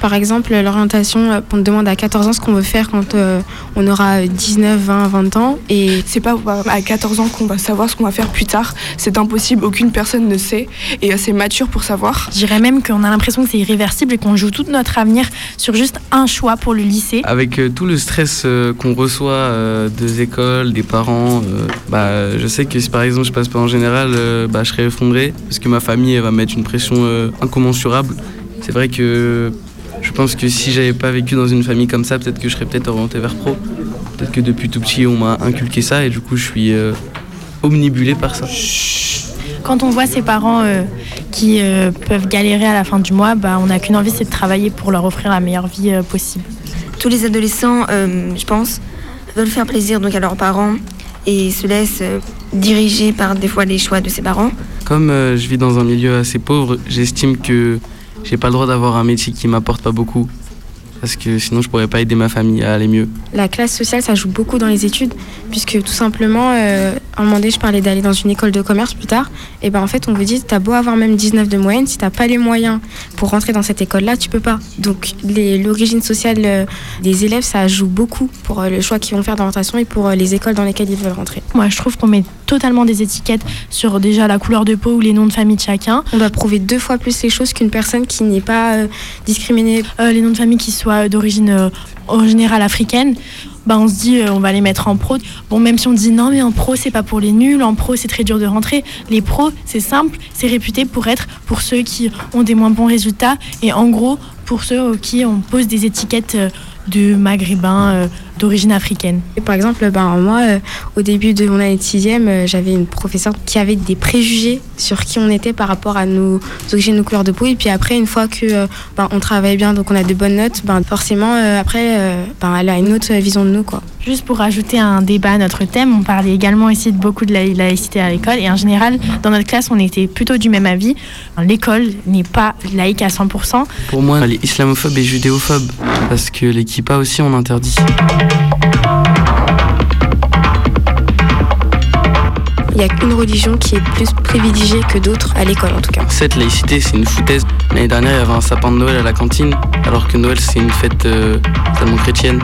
Speaker 16: Par exemple, l'orientation, euh, on te demande à 14 ans ce qu'on veut faire quand euh, on aura 19, 20, 20 ans. Et
Speaker 22: C'est pas bah, à 14 ans qu'on va savoir ce qu'on va faire plus tard. C'est impossible, aucune personne ne sait et assez mature pour savoir.
Speaker 21: Je dirais même qu'on a l'impression que c'est irréversible et qu'on joue tout notre avenir sur juste un choix pour le lycée.
Speaker 13: Avec euh, tout le stress euh, qu'on reçoit euh, des écoles, des parents, euh, bah, je sais que si par exemple je passe pas en général, euh, bah, je serai effondré parce que ma famille elle va mettre une pression euh, incommensurable. C'est vrai que je pense que si j'avais pas vécu dans une famille comme ça, peut-être que je serais peut-être orienté vers pro. Peut-être que depuis tout petit on m'a inculqué ça et du coup je suis euh, omnibulé par ça.
Speaker 21: Quand on voit ces parents euh, qui euh, peuvent galérer à la fin du mois, bah, on n'a qu'une envie, c'est de travailler pour leur offrir la meilleure vie euh, possible.
Speaker 22: Tous les adolescents, euh, je pense, veulent faire plaisir donc à leurs parents et se laissent euh, diriger par des fois les choix de ses parents.
Speaker 13: Comme euh, je vis dans un milieu assez pauvre, j'estime que j'ai pas le droit d'avoir un métier qui m'apporte pas beaucoup. Parce que sinon je pourrais pas aider ma famille à aller mieux.
Speaker 16: la classe sociale, ça joue beaucoup dans les études, puisque tout simplement, euh, à un moment donné, je parlais d'aller dans une école de commerce plus tard, et ben en fait, on vous dit, t'as beau avoir même 19 de moyenne, si t'as pas les moyens pour rentrer dans cette école-là, tu peux pas. Donc l'origine sociale euh, des élèves, ça joue beaucoup pour euh, le choix qu'ils vont faire d'orientation et pour les écoles dans lesquelles ils veulent rentrer.
Speaker 21: Moi, je trouve qu'on met totalement des étiquettes sur déjà la couleur de peau ou les noms de famille de chacun.
Speaker 16: On doit prouver deux fois plus les choses qu'une personne qui n'est pas euh, discriminée.
Speaker 21: Euh, les noms de famille qui soient d'origine euh, en général africaine, bah on se dit euh, on va les mettre en pro. Bon, même si on dit non, mais en pro c'est pas pour les nuls, en pro c'est très dur de rentrer. Les pros, c'est simple, c'est réputé pour être pour ceux qui ont des moins bons résultats et en gros pour ceux qui on pose des étiquettes euh, de maghrébins euh, d'origine africaine.
Speaker 16: Et par exemple, ben, moi, euh, au début de mon année de sixième, euh, j'avais une professeure qui avait des préjugés sur qui on était par rapport à nos origines, nos couleurs de peau. Et puis après, une fois que euh, ben, on travaille bien, donc on a de bonnes notes, ben, forcément, euh, après, euh, ben, elle a une autre vision de nous. Quoi.
Speaker 21: Juste pour rajouter un débat à notre thème, on parlait également ici de beaucoup de la laïcité à l'école et en général, dans notre classe, on était plutôt du même avis. L'école n'est pas laïque à 100%.
Speaker 13: Pour moi, elle est islamophobe et judéophobe. Parce que les kippas aussi on interdit.
Speaker 16: Il n'y a qu'une religion qui est plus privilégiée que d'autres, à l'école en tout cas.
Speaker 13: Cette laïcité, c'est une foutaise. L'année dernière, il y avait un sapin de Noël à la cantine, alors que Noël, c'est une fête euh, chrétienne.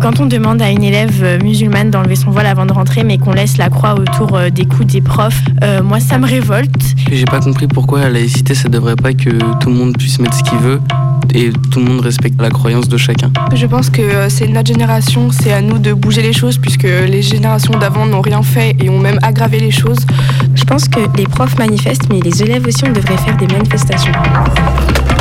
Speaker 21: Quand on demande à une élève euh, musulmane d'enlever son voile avant de rentrer, mais qu'on laisse la croix autour euh, des coudes des profs, euh, moi ça me révolte.
Speaker 13: J'ai pas compris pourquoi la laïcité, ça devrait pas que tout le monde puisse mettre ce qu'il veut et tout le monde respecte la croyance de chacun.
Speaker 24: Je pense que c'est notre génération, c'est à nous de bouger les choses puisque les générations d'avant n'ont rien fait et ont même aggravé les choses.
Speaker 16: Je pense que les profs manifestent, mais les élèves aussi, on devrait faire des manifestations.
Speaker 20: –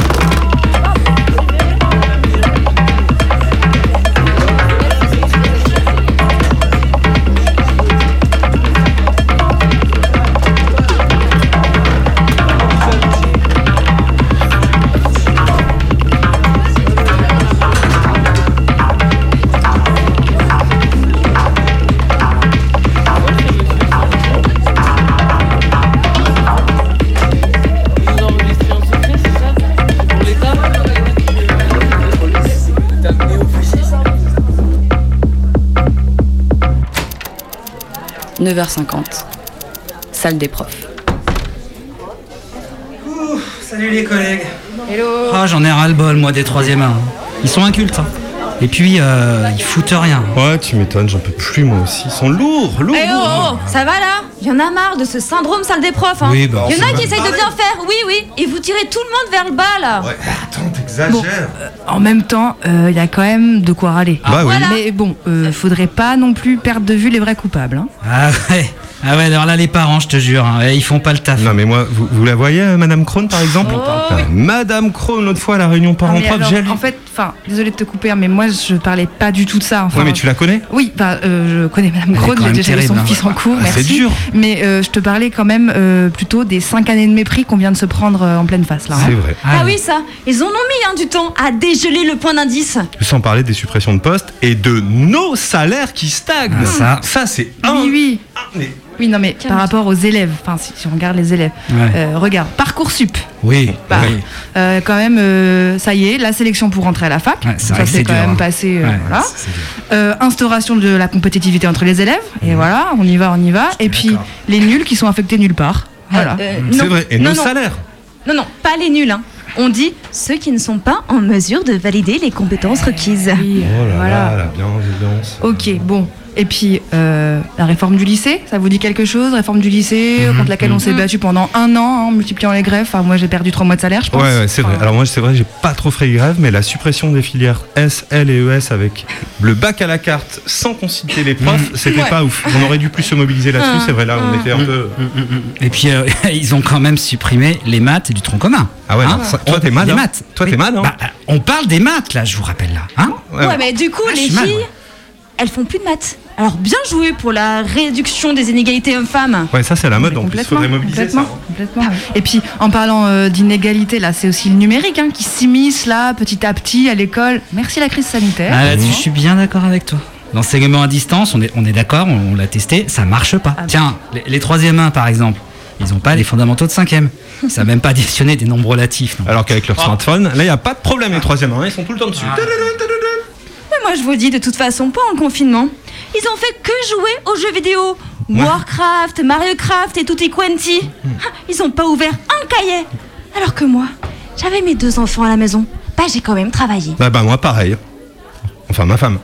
Speaker 20: 9h50. Salle des profs.
Speaker 7: Salut les collègues.
Speaker 24: Hello.
Speaker 7: Ah, j'en ai ras-le-bol, moi, des troisièmes A. Ils sont incultes. hein. Et puis, euh, ils foutent rien.
Speaker 3: Ouais, tu m'étonnes, j'en peux plus moi aussi. Ils sont lourds, lourds.
Speaker 5: Eh oh,
Speaker 3: lourds.
Speaker 5: oh, ça va là? Il y en a marre de ce syndrome salle des profs. Hein.
Speaker 3: Oui, bah,
Speaker 5: Il y en a qui essayent de bien faire, oui, oui, et vous tirez tout le monde vers le bas là.
Speaker 3: Ouais, bah, t'exagères.
Speaker 8: Bon, euh, en même temps, euh, il y a quand même de quoi râler.
Speaker 3: Bah oui. Voilà.
Speaker 8: Mais bon, euh, faudrait pas non plus perdre de vue les vrais coupables. hein.
Speaker 7: Ah ouais. Ah ouais, alors là, les parents, je te jure, hein, ils font pas le taf.
Speaker 3: Non mais moi, vous, vous la voyez, euh, Madame Krohn par exemple Euh, Madame Krohn, l'autre fois à la réunion
Speaker 8: Oh,
Speaker 3: parents-prof, lu.
Speaker 8: en fait, enfin, désolé de te couper, hein, mais moi je parlais pas du tout de ça. Enfin,
Speaker 3: Ouais, mais tu la connais?
Speaker 8: Oui, bah, euh, je connais Madame
Speaker 3: quand
Speaker 8: j'ai déjà eu
Speaker 3: terrible,
Speaker 8: son
Speaker 3: hein.
Speaker 8: fils en cours,
Speaker 3: Ah, c'est
Speaker 8: merci.
Speaker 3: dur.
Speaker 8: Mais euh, je te parlais quand même euh, plutôt des 5 années de mépris qu'on vient de se prendre euh, en pleine face là. hein.
Speaker 3: C'est vrai.
Speaker 5: Ah, oui, ça, ils en ont mis hein, du temps à dégeler le point d'indice.
Speaker 3: Sans parler des suppressions de postes et de nos salaires qui stagnent.
Speaker 7: Ah, ça.
Speaker 3: ça c'est un.
Speaker 8: Oui, oui.
Speaker 3: mais-
Speaker 8: Oui, non, mais par rapport aux élèves, enfin, si, si on regarde les élèves,
Speaker 7: Ouais.
Speaker 8: euh, regarde, Parcoursup.
Speaker 7: Oui.
Speaker 8: Bah,
Speaker 7: oui.
Speaker 8: Euh, quand même, euh, ça y est, la sélection pour rentrer à la fac.
Speaker 7: Ouais,
Speaker 8: ça s'est quand
Speaker 7: dur,
Speaker 8: même
Speaker 7: hein.
Speaker 8: passé. euh,
Speaker 7: Ouais,
Speaker 8: voilà. Euh, instauration de la compétitivité entre les élèves. Et
Speaker 7: Mhm.
Speaker 8: voilà, on y va, on y va. Et puis les nuls qui sont affectés nulle part. Voilà.
Speaker 5: Euh,
Speaker 3: C'est
Speaker 5: non.
Speaker 3: vrai. Et
Speaker 5: Non,
Speaker 3: nos
Speaker 5: non.
Speaker 3: salaires.
Speaker 5: Non, non, pas les nuls. Hein. On dit ceux qui ne sont pas en mesure de valider les compétences requises.
Speaker 8: Oui,
Speaker 3: Oh là
Speaker 8: voilà.
Speaker 3: là, la bienveillance.
Speaker 8: Ok, bon. Et puis, euh, la réforme du lycée, ça vous dit quelque chose Réforme du lycée,
Speaker 3: Mhm,
Speaker 8: contre laquelle on s'est
Speaker 5: mhm.
Speaker 8: battu pendant un an, hein, en multipliant les greffes. Enfin, moi, j'ai perdu trois mois de salaire, je pense.
Speaker 3: Ouais, ouais, c'est vrai. Alors moi, c'est vrai, j'ai pas trop fait grève, mais la suppression des filières S, L et ES avec le bac à la carte sans consulter les profs, c'était
Speaker 8: Ouais.
Speaker 3: pas ouf. On aurait dû plus se mobiliser là-dessus.
Speaker 5: Ah,
Speaker 3: C'est vrai, là, on
Speaker 5: ah.
Speaker 3: était un peu.
Speaker 7: Et puis, euh, ils ont quand même supprimé les maths du tronc commun.
Speaker 3: Ah ouais,
Speaker 7: Hein
Speaker 3: ça- toi t'es mal.
Speaker 7: Les
Speaker 3: hein.
Speaker 7: maths.
Speaker 3: Toi t'es mal. Hein.
Speaker 7: Bah, on parle des maths, là, je vous rappelle, là. Hein
Speaker 5: Ouais, mais du coup,
Speaker 7: Ah,
Speaker 5: les
Speaker 7: mal,
Speaker 5: filles,
Speaker 7: ouais.
Speaker 5: Elles font plus de maths. Alors, bien joué pour la réduction des inégalités hommes-femmes.
Speaker 3: Ouais, ça c'est la mode. En plus,
Speaker 8: Complètement,
Speaker 3: faudrait mobiliser ça.
Speaker 8: complètement, complètement. Et puis, en parlant euh, d'inégalité, là, c'est aussi le numérique hein, qui s'immisce là, petit à petit, à l'école. Merci la crise sanitaire.
Speaker 7: Ah, là-dessus, je suis bien d'accord avec toi. L'enseignement à distance, on est, on est d'accord, on, on l'a testé, ça marche pas.
Speaker 8: Ah.
Speaker 7: Tiens, les, les troisième 1 par exemple, ils ont pas les fondamentaux de cinquième. Ils savent même pas additionner des nombres relatifs. non.
Speaker 3: Alors qu'avec leur smartphone, là, il n'y a pas de problème. Les troisièmes, hein, ils sont tout le temps dessus.
Speaker 5: Mais moi, je vous dis, de toute façon, pas en confinement. Ils ont fait que jouer aux jeux vidéo. Warcraft, Mario Kart et tutti quanti. Ah, Ils ont pas ouvert un cahier. Alors que moi, j'avais mes deux enfants à la maison. Bah, j'ai quand même travaillé.
Speaker 3: Bah, bah, moi, pareil. Enfin, ma femme.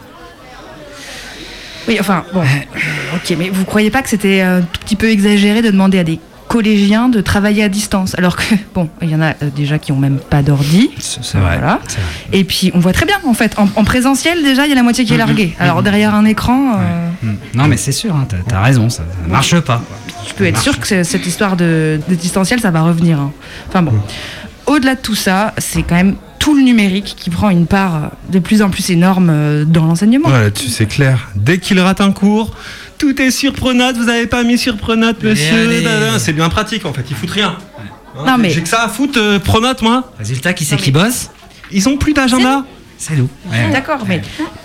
Speaker 8: Oui, enfin, bon. euh, ok, mais vous croyez pas que c'était un tout petit peu exagéré de demander à des collégiens de travailler à distance Alors que, bon, il y en a euh, déjà qui ont même pas d'ordi.
Speaker 7: C'est vrai.
Speaker 8: Voilà.
Speaker 7: vrai.
Speaker 8: Et puis, on voit très bien, en fait. En, en présentiel, déjà, il y a la moitié qui est
Speaker 7: Mhm.
Speaker 8: larguée. Alors, derrière un écran, euh,
Speaker 7: Hmm. Non, mais c'est sûr, hein, t'as as raison, ça, ça marche pas.
Speaker 8: je peux être sûr que cette histoire de, de distanciel, ça va revenir. hein. Enfin bon. Au-delà de tout ça, c'est quand même tout le numérique qui prend une part euh, de plus en plus énorme euh, dans l'enseignement.
Speaker 3: Ouais, là-dessus, c'est clair. Dès qu'il rate un cours, tout est sur Pronote. Vous avez pas mis sur Pronote, monsieur. C'est bien pratique, en fait. Ils foutent rien. Hein,
Speaker 8: Non, mais-
Speaker 3: J'ai que ça à foutre, euh, Pronote, moi.
Speaker 7: Résultat, qui c'est qui bosse
Speaker 3: Ils ont plus d'agenda.
Speaker 7: C'est nous. Ouais.
Speaker 8: D'accord, mais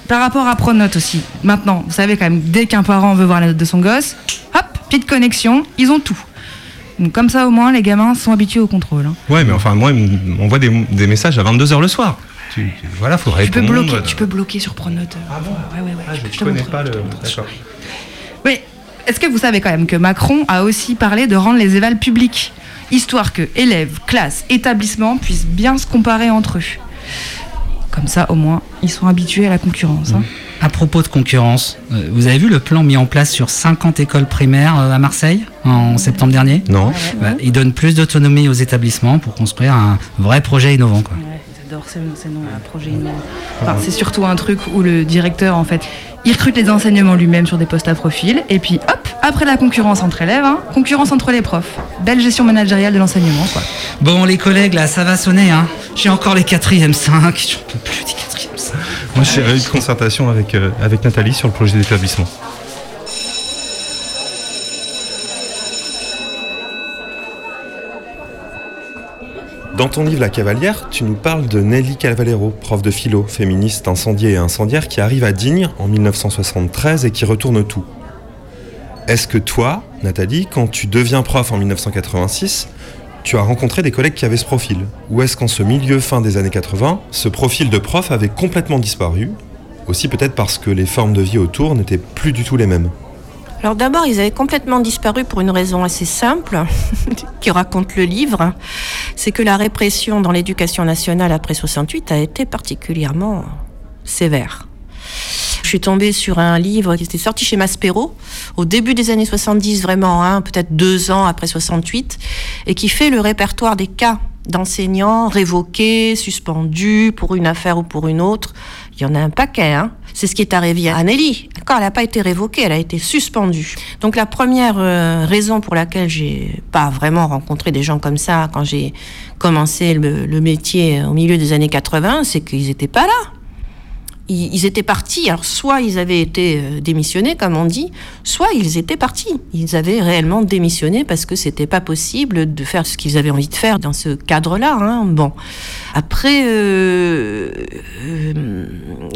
Speaker 8: par rapport à Pronote aussi, maintenant, vous savez quand même, dès qu'un parent veut voir la note de son gosse, hop, petite connexion, ils ont tout. Donc comme ça au moins, les gamins sont habitués au contrôle. hein.
Speaker 3: Ouais, mais enfin, moi, on m'envoie des, des messages à 22h le soir. Tu, tu- voilà, faut
Speaker 8: Tu peux, bloquer, tu peux bloquer sur Pronote. Ah bon Ouais, ouais, ouais.
Speaker 3: Ah,
Speaker 8: je- te
Speaker 3: connais
Speaker 8: montre.
Speaker 3: pas le. D'accord.
Speaker 8: Oui. Est-ce que vous savez quand même que Macron a aussi parlé de rendre les évals publics, histoire que élèves, classes, établissements puissent bien se comparer entre eux Comme ça, au moins, ils sont habitués à la concurrence. hein.
Speaker 7: À propos de concurrence, euh, vous avez vu le plan mis en place sur 50 écoles primaires euh, à Marseille en septembre dernier
Speaker 3: Non.
Speaker 7: Bah, Il donne plus d'autonomie aux établissements pour construire un vrai projet innovant. Quoi.
Speaker 8: J'adore là, projet. Enfin, c'est surtout un truc où le directeur, en fait, il recrute les enseignements lui-même sur des postes à profil, et puis hop, après la concurrence entre élèves, hein, concurrence entre les profs. Belle gestion managériale de l'enseignement, quoi.
Speaker 7: Bon, les collègues, là, ça va sonner, hein. J'ai encore les quatrièmes 5. J'en peux plus des quatrièmes 5.
Speaker 3: Moi, j'ai eu de concertation avec, euh, avec Nathalie sur le projet d'établissement. Dans ton livre La Cavalière, tu nous parles de Nelly Cavalero, prof de philo, féministe incendiée et incendiaire, qui arrive à Digne en 1973 et qui retourne tout. Est-ce que toi, Nathalie, quand tu deviens prof en 1986, tu as rencontré des collègues qui avaient ce profil? Ou est-ce qu'en ce milieu fin des années 80, ce profil de prof avait complètement disparu Aussi peut-être parce que les formes de vie autour n'étaient plus du tout les mêmes?
Speaker 15: Alors d'abord, ils avaient complètement disparu pour une raison assez simple, qui raconte le livre, c'est que la répression dans l'éducation nationale après 68 a été particulièrement sévère. Je suis tombée sur un livre qui était sorti chez Maspero au début des années 70, vraiment, hein, peut-être deux ans après 68, et qui fait le répertoire des cas d'enseignants révoqués, suspendus pour une affaire ou pour une autre. Il y en a un paquet. Hein. C'est ce qui est arrivé à Nelly. D'accord, elle n'a pas été révoquée, elle a été suspendue. Donc la première euh, raison pour laquelle j'ai pas vraiment rencontré des gens comme ça quand j'ai commencé le, le métier au milieu des années 80, c'est qu'ils n'étaient pas là ils, étaient partis. Alors, soit ils avaient été euh, démissionnés, comme on dit, soit ils étaient partis. Ils avaient réellement démissionné parce que c'était pas possible de faire ce qu'ils avaient envie de faire dans ce cadre-là. Hein. Bon. Après, euh, euh,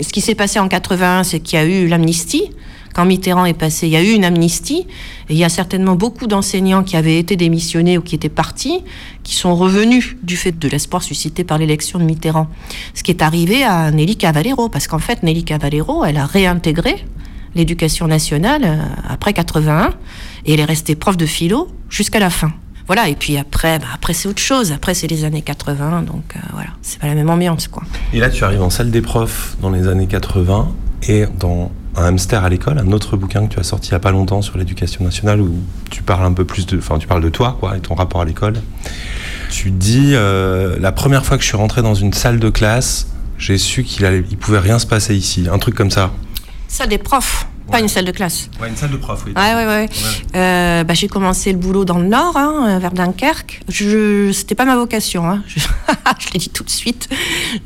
Speaker 15: ce qui s'est passé en 81, c'est qu'il y a eu l'amnistie. Quand Mitterrand est passé, il y a eu une amnistie. Et il y a certainement beaucoup d'enseignants qui avaient été démissionnés ou qui étaient partis, qui sont revenus du fait de l'espoir suscité par l'élection de Mitterrand. Ce qui est arrivé à Nelly Cavallero, parce qu'en fait, Nelly Cavallero, elle a réintégré l'éducation nationale euh, après 81, et elle est restée prof de philo jusqu'à la fin. Voilà, et puis après, bah, après c'est autre chose. Après, c'est les années 80, donc euh, voilà, c'est pas la même ambiance, quoi.
Speaker 3: Et là, tu arrives en salle des profs dans les années 80 et dans un hamster à l'école, un autre bouquin que tu as sorti il y a pas longtemps sur l'éducation nationale où tu parles un peu plus de, enfin tu parles de toi quoi et ton rapport à l'école. Tu dis euh, la première fois que je suis rentré dans une salle de classe, j'ai su qu'il allait, pouvait rien se passer ici, un truc comme ça.
Speaker 15: Salle des profs, pas une salle de classe.
Speaker 3: Ouais, une salle de prof, oui.
Speaker 15: Ouais, ouais, ouais. Euh, bah, j'ai commencé le boulot dans le Nord, hein, vers Dunkerque. Je, c'était pas ma vocation. Hein. Je, je l'ai dit tout de suite.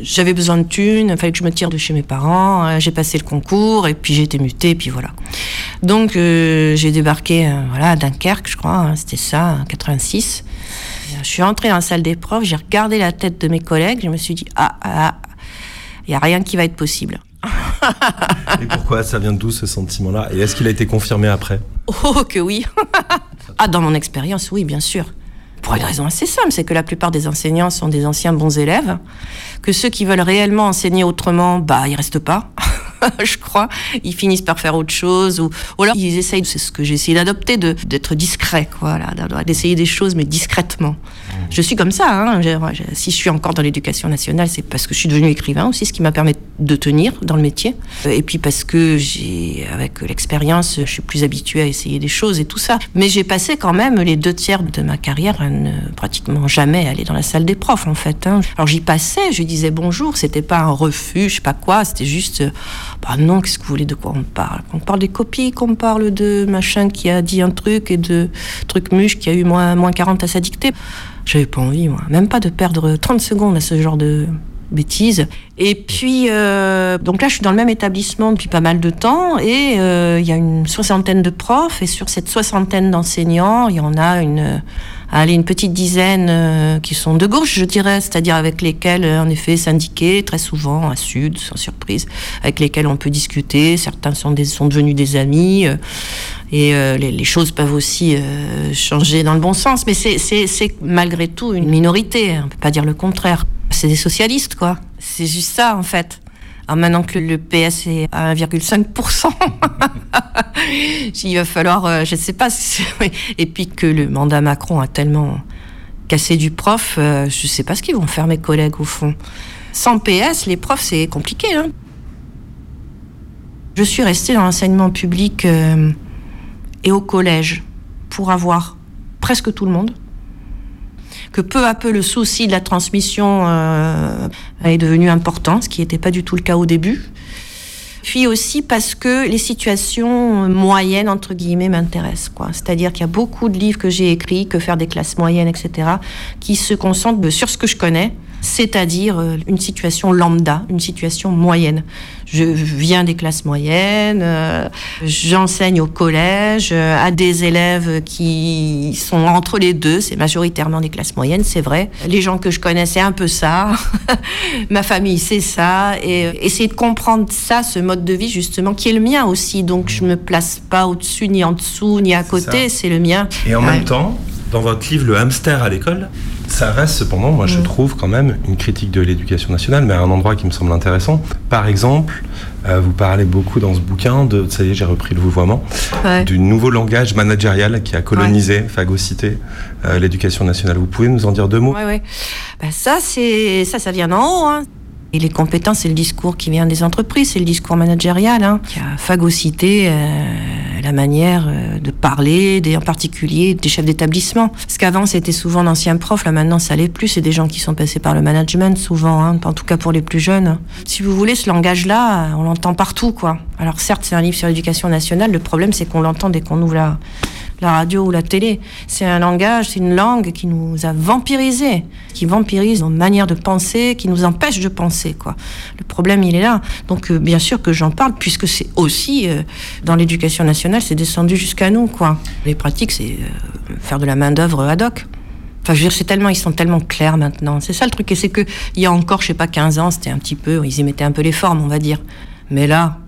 Speaker 15: J'avais besoin de thunes, il fallait que je me tire de chez mes parents. Euh, J'ai passé le concours et puis j'ai été mutée, et puis voilà. Donc euh, j'ai débarqué euh, voilà, à Dunkerque, je crois, hein, c'était ça, en 86. Je suis entrée dans la salle des profs, j'ai regardé la tête de mes collègues, je me suis dit, ah, ah, il n'y a rien qui va être possible.
Speaker 3: Et pourquoi ça vient d'où ce sentiment-là? Et est-ce qu'il a été confirmé après?
Speaker 15: Oh que oui Ah, dans mon expérience, oui, bien sûr. Pour une raison assez simple, c'est que la plupart des enseignants sont des anciens bons élèves, que ceux qui veulent réellement enseigner autrement, bah, ils restent pas. je crois, ils finissent par faire autre chose, ou, ou alors ils essayent, c'est ce que j'ai essayé d'adopter, d'être discret, quoi, d'essayer des choses, mais discrètement. Je suis comme ça, hein, si je suis encore dans l'éducation nationale, c'est parce que je suis devenue écrivain aussi, ce qui m'a permis de tenir dans le métier, et puis parce que j'ai, avec l'expérience, je suis plus habituée à essayer des choses et tout ça. Mais j'ai passé quand même les deux tiers de ma carrière à ne pratiquement jamais aller dans la salle des profs, en fait. hein. Alors j'y passais, je disais bonjour, c'était pas un refus, je sais pas quoi, c'était juste, euh, bah non, qu'est-ce que vous voulez de quoi on parle? On parle des copies, qu'on parle de machin qui a dit un truc et de truc muche qui a eu moins, moins 40 à sa. J'avais pas envie, moi, même pas de perdre 30 secondes à ce genre de bêtises. Et puis, euh, donc là, je suis dans le même établissement depuis pas mal de temps et euh, il y a une soixantaine de profs et sur cette soixantaine d'enseignants, il y en a une, allez, une petite dizaine euh, qui sont de gauche, je dirais, c'est-à-dire avec lesquels, euh, en effet, syndiqués, très souvent, à Sud, sans surprise, avec lesquels on peut discuter. Certains sont, des, sont devenus des amis. euh, et les, choses peuvent aussi changer dans le bon sens, mais c'est- malgré tout une minorité, hein, on peut pas dire le contraire. C'est des socialistes, quoi. C'est juste ça, en fait. Maintenant que le PS est à 1,5%, il va falloir, euh, je sais pas, et puis que le mandat Macron a tellement cassé du prof, euh, je sais pas ce qu'ils vont faire mes collègues au fond. Sans PS, les profs, c'est compliqué. Hein. Je suis restée dans l'enseignement public euh, et au collège pour avoir presque tout le monde. Que peu à peu le souci de la transmission euh, est devenu important, ce qui n'était pas du tout le cas au début. Puis aussi parce que les situations moyennes, entre guillemets, m'intéressent. Quoi. C'est-à-dire qu'il y a beaucoup de livres que j'ai écrits, que faire des classes moyennes, etc., qui se concentrent sur ce que je connais, c'est-à-dire euh, une situation lambda, une situation moyenne. Je viens des classes moyennes, euh, j'enseigne au collège euh, à des élèves qui sont entre les deux, c'est majoritairement des classes moyennes, c'est vrai. Les gens que je connais, c'est un peu ça. Ma famille, c'est ça. Et essayer de comprendre ça, ce mode de vie, justement, qui est le mien aussi. Donc je me place pas au-dessus, ni en dessous, ni à côté, c'est le mien.
Speaker 3: Et en même temps, dans votre livre Le hamster à l'école, ça reste cependant, moi je trouve quand même une critique de l'éducation nationale, mais à un endroit qui me semble intéressant. Par exemple, euh, vous parlez beaucoup dans ce bouquin de, ça y est, j'ai repris le vouvoiement, du nouveau langage managérial qui a colonisé, phagocyté euh, l'éducation nationale. Vous pouvez nous en dire deux mots?
Speaker 15: Oui, oui. Ben, ça, c'est ça, ça vient d'en haut. Hein. Et les compétences, c'est le discours qui vient des entreprises, c'est le discours managérial hein, qui a phagocyté euh, la manière euh, de parler, en particulier des chefs d'établissement. Parce qu'avant, c'était souvent d'anciens profs, là maintenant, ça l'est plus. C'est des gens qui sont passés par le management, souvent, hein, en tout cas pour les plus jeunes. Si vous voulez, ce langage-là, on l'entend partout, quoi. Alors certes, c'est un livre sur l'éducation nationale. Le problème, c'est qu'on l'entend dès qu'on ouvre la, la radio ou la télé. C'est un langage, c'est une langue qui nous a vampirisés, qui vampirise nos manières de penser, qui nous empêche de penser. Quoi. Le problème, il est là. Donc, euh, bien sûr que j'en parle, puisque c'est aussi, euh, dans l'éducation nationale, c'est descendu jusqu'à nous. Quoi. Les pratiques, c'est euh, faire de la main-d'œuvre ad hoc. Enfin, je veux dire, c'est tellement, ils sont tellement clairs maintenant. C'est ça le truc. Et c'est que, il y a encore, je sais pas, 15 ans, c'était un petit peu, ils y mettaient un peu les formes, on va dire. Mais là,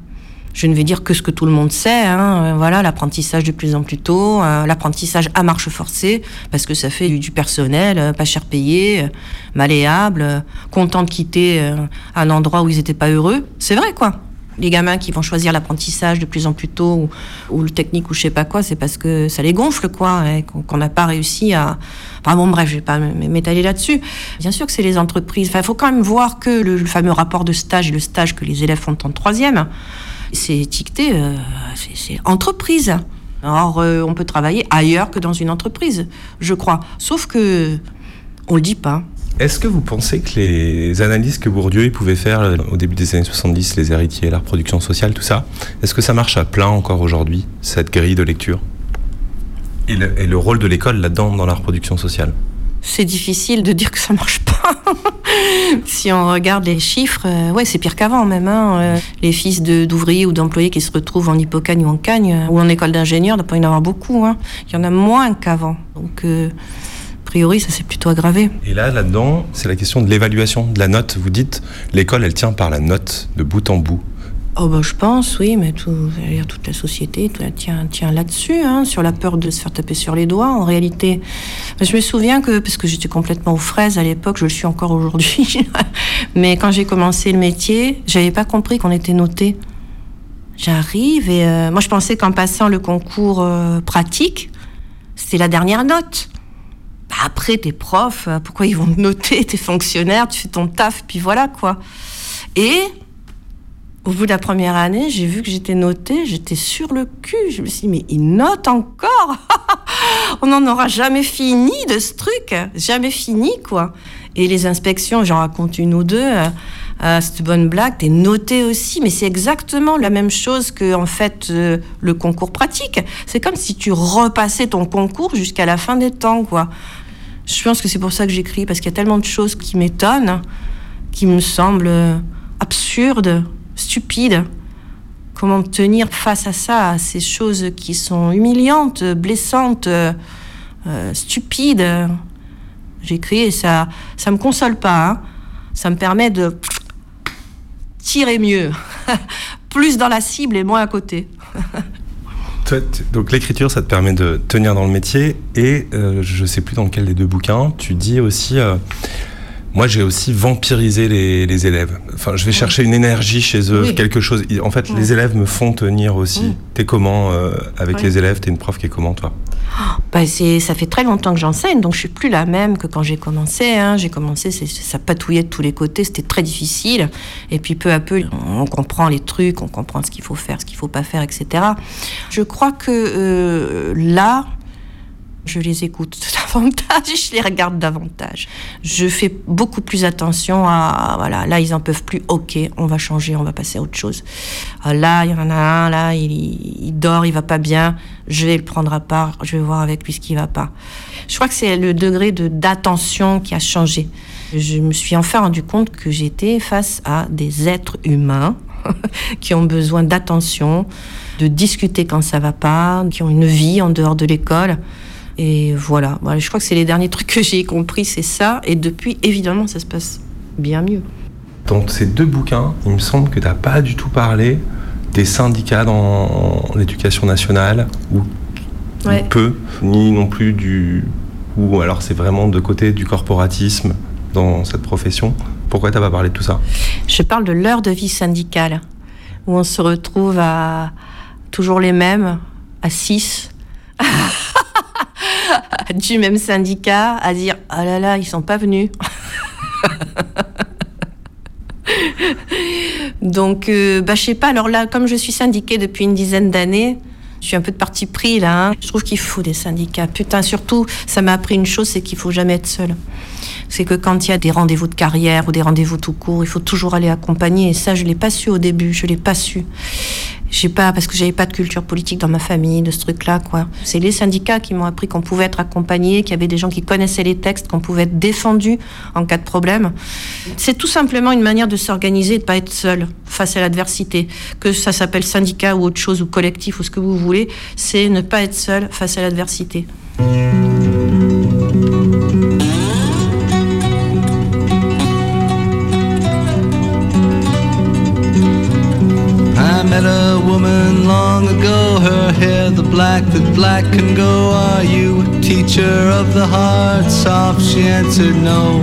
Speaker 15: je ne vais dire que ce que tout le monde sait. Hein. Euh, voilà, l'apprentissage de plus en plus tôt, euh, l'apprentissage à marche forcée, parce que ça fait du, personnel, euh, pas cher payé, malléable, content de quitter un endroit où ils n'étaient pas heureux. C'est vrai, quoi. Les gamins qui vont choisir l'apprentissage de plus en plus tôt ou, le technique ou je sais pas quoi, c'est parce que ça les gonfle, quoi, hein, qu'on n'a pas réussi à. Enfin bon, bref, je vais pas m'étaler là-dessus. Bien sûr que c'est les entreprises. Enfin, il faut quand même voir que le fameux rapport de stage et le stage que les élèves font en troisième c'est étiqueté, euh, c'est entreprise. Alors, euh, on peut travailler ailleurs que dans une entreprise, je crois. Sauf que on le dit pas.
Speaker 3: Est-ce que vous pensez que les analyses que Bourdieu pouvait faire euh, au début des années 70, les héritiers, la reproduction sociale, tout ça, est-ce que ça marche à plein encore aujourd'hui, cette grille de lecture? Et le rôle de l'école là-dedans, dans la reproduction sociale?
Speaker 15: C'est difficile de dire que ça marche pas. si on regarde les chiffres, euh, ouais, c'est pire qu'avant même. Hein. Euh, les fils d'ouvriers ou d'employés qui se retrouvent en hypocagne ou en cagne euh, ou en école d'ingénieur, il ne pas y en avoir beaucoup. Hein. Il y en a moins qu'avant. Donc, a priori, ça s'est plutôt aggravé.
Speaker 3: Et là, là-dedans, c'est la question de l'évaluation, de la note. Vous dites, l'école, elle tient par la note de bout en bout.
Speaker 15: Oh bah, je pense, oui, mais tout, toute la société tient, tient là-dessus, hein, sur la peur de se faire taper sur les doigts. En réalité, je me souviens que, parce que j'étais complètement aux fraises à l'époque, je le suis encore aujourd'hui, mais quand j'ai commencé le métier, j'avais pas compris qu'on était noté. J'arrive et euh, moi je pensais qu'en passant le concours euh, pratique, c'était la dernière note. Bah, après, t'es prof, euh, pourquoi ils vont te noter? T'es fonctionnaire, tu fais ton taf, puis voilà quoi. Et au bout de la première année, j'ai vu que j'étais notée, j'étais sur le cul. Je me suis dit, mais il note encore On n'en aura jamais fini de ce truc. Jamais fini, quoi. Et les inspections, j'en raconte une ou deux. Euh, cette bonne blague, t'es noté aussi, mais c'est exactement la même chose que en fait euh, le concours pratique. C'est comme si tu repassais ton concours jusqu'à la fin des temps, quoi. Je pense que c'est pour ça que j'écris, parce qu'il y a tellement de choses qui m'étonnent, qui me semblent absurdes stupide. Comment tenir face à ça, à ces choses qui sont humiliantes, blessantes, euh, stupides? J'écris et ça, ça me console pas. Hein. Ça me permet de tirer mieux, plus dans la cible et moins à côté.
Speaker 3: Donc l'écriture, ça te permet de tenir dans le métier et euh, je sais plus dans lequel des deux bouquins, tu dis aussi euh, moi, j'ai aussi vampirisé les, élèves. Enfin, je vais chercher une énergie chez eux, quelque chose. En fait, les élèves me font tenir aussi. Tu T'es comment euh, avec les élèves? T'es une prof qui est comment, toi?
Speaker 15: Bah, Ça fait très longtemps que j'enseigne, donc je suis plus la même que quand j'ai commencé. Hein. J'ai commencé, ça patouillait de tous les côtés, c'était très difficile. Et puis peu à peu, on comprend les trucs, on comprend ce qu'il faut faire, ce qu'il faut pas faire, etc. Je crois que euh, là, je les écoute davantage, je les regarde davantage. Je fais beaucoup plus attention à, voilà, là ils en peuvent plus, ok, on va changer, on va passer à autre chose. Ah, là, il y en a un, là, il, il dort, il va pas bien, je vais le prendre à part, je vais voir avec lui ce qui va pas. Je crois que c'est le degré de d'attention qui a changé. Je me suis enfin rendu compte que j'étais face à des êtres humains qui ont besoin d'attention, de discuter quand ça va pas, qui ont une vie en dehors de l'école. Et voilà, voilà je crois que c'est les derniers trucs que j'ai compris, c'est ça. Et depuis, évidemment, ça se passe bien mieux.
Speaker 3: Dans ces deux bouquins, il me semble que tu n'as pas du tout parlé des syndicats dans l'éducation nationale, ou
Speaker 15: Ouais.
Speaker 3: peu, ni non plus du... Ou alors c'est vraiment de côté du corporatisme dans cette profession. Pourquoi t'as pas parlé de tout ça?
Speaker 15: Je parle de l'heure de vie syndicale, où on se retrouve à toujours les mêmes, à 6, du même syndicat, à dire Ah là là, ils sont pas venus. Donc, euh, bah, je sais pas, alors là, comme je suis syndiquée depuis une dizaine d'années, je suis un peu de parti pris là. hein. Je trouve qu'il faut des syndicats. Putain, surtout, ça m'a appris une chose, c'est qu'il faut jamais être seul. C'est que quand il y a des rendez-vous de carrière ou des rendez-vous tout court, il faut toujours aller accompagner. Et ça, je l'ai pas su au début. Je l'ai pas su. J'ai pas parce que j'avais pas de culture politique dans ma famille, de ce truc-là, quoi. C'est les syndicats qui m'ont appris qu'on pouvait être accompagné, qu'il y avait des gens qui connaissaient les textes, qu'on pouvait être défendu en cas de problème. C'est tout simplement une manière de s'organiser de pas être seul face à l'adversité. Que ça s'appelle syndicat ou autre chose ou collectif ou ce que vous voulez, c'est ne pas être seul face à l'adversité.
Speaker 25: Woman long ago, her hair the black that black can go. Are you a teacher of the heart? Soft, she answered no.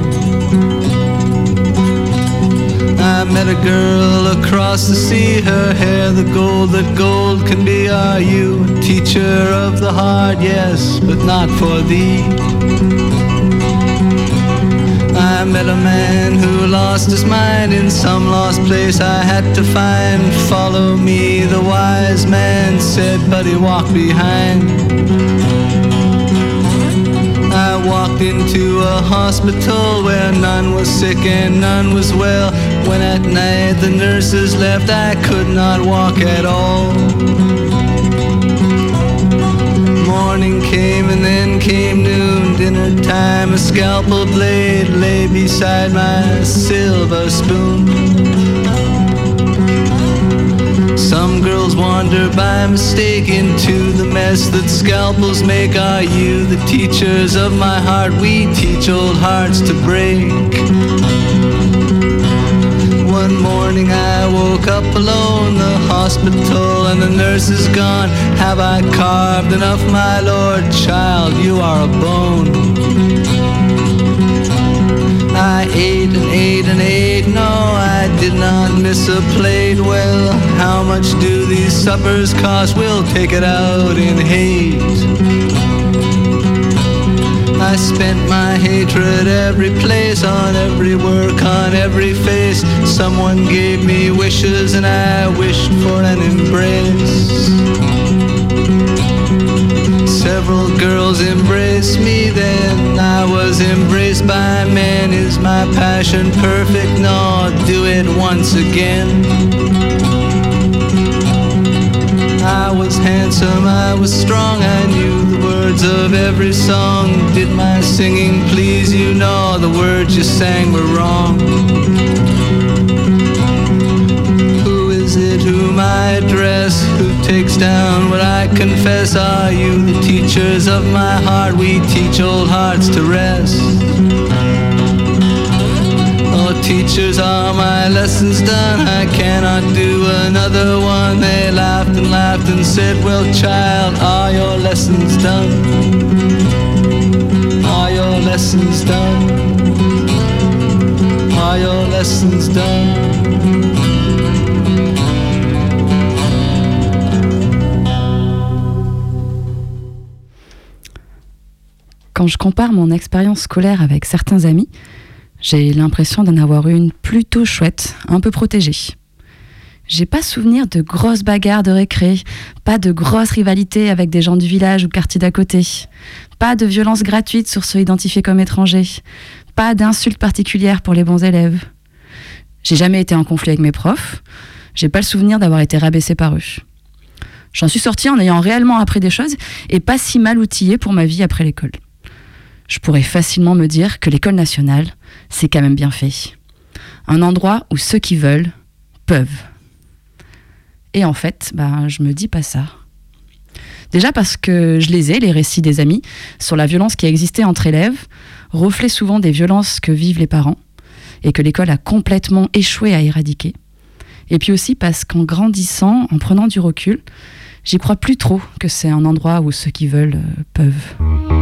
Speaker 25: I met a girl across the sea, her hair the gold that gold can be. Are you a teacher of the heart? Yes, but not for thee. I met a man who lost his mind in some lost place I had to find. Follow me, the wise man said, but he walked behind. I walked into a hospital where none was sick and none was well. When at night the nurses left, I could not walk at all. Morning came and then came dinner time. A scalpel blade lay beside my silver spoon. Some girls wander by mistake into the mess that scalpels make. Are you the teachers of my heart? We teach old hearts to break. One morning I woke up alone, the hospital and the nurse is gone. Have I carved enough, my lord? Child, you are a bone. I ate and ate and ate, no, I did not miss a plate. Well, how much do these suppers cost? We'll take it out in hate. I spent my hatred every place, on every work, on every face. Someone gave me wishes and I wished for an embrace. Several girls embraced me, then I was embraced by men. Is my passion perfect? No, do it once again. I was handsome, I was strong, I knew words of every song. Did my singing please you? No, the words you sang were wrong. Who is it whom I address? Who takes down what I confess? Are you the teachers of my heart? We teach old hearts to rest. Teachers, are my lessons done? I cannot do another one. They laughed and laughed and said, Well, child, are your lessons done? Are your lessons done? Are your lessons done?
Speaker 20: Quand je compare mon expérience scolaire avec certains amis, j'ai l'impression d'en avoir eu une plutôt chouette, un peu protégée. J'ai pas souvenir de grosses bagarres de récré, pas de grosses rivalités avec des gens du village ou quartier d'à côté, pas de violences gratuites sur ceux identifiés comme étrangers, pas d'insultes particulières pour les bons élèves. J'ai jamais été en conflit avec mes profs, j'ai pas le souvenir d'avoir été rabaissé par eux. J'en suis sortie en ayant réellement appris des choses et pas si mal outillée pour ma vie après l'école. Je pourrais facilement me dire que l'école nationale, c'est quand même bien fait. Un endroit où ceux qui veulent peuvent. Et en fait, ben, je me dis pas ça. Déjà parce que je les ai, les récits des amis, sur la violence qui a existé entre élèves, reflet souvent des violences que vivent les parents, et que l'école a complètement échoué à éradiquer. Et puis aussi parce qu'en grandissant, en prenant du recul, j'y crois plus trop que c'est un endroit où ceux qui veulent euh, peuvent.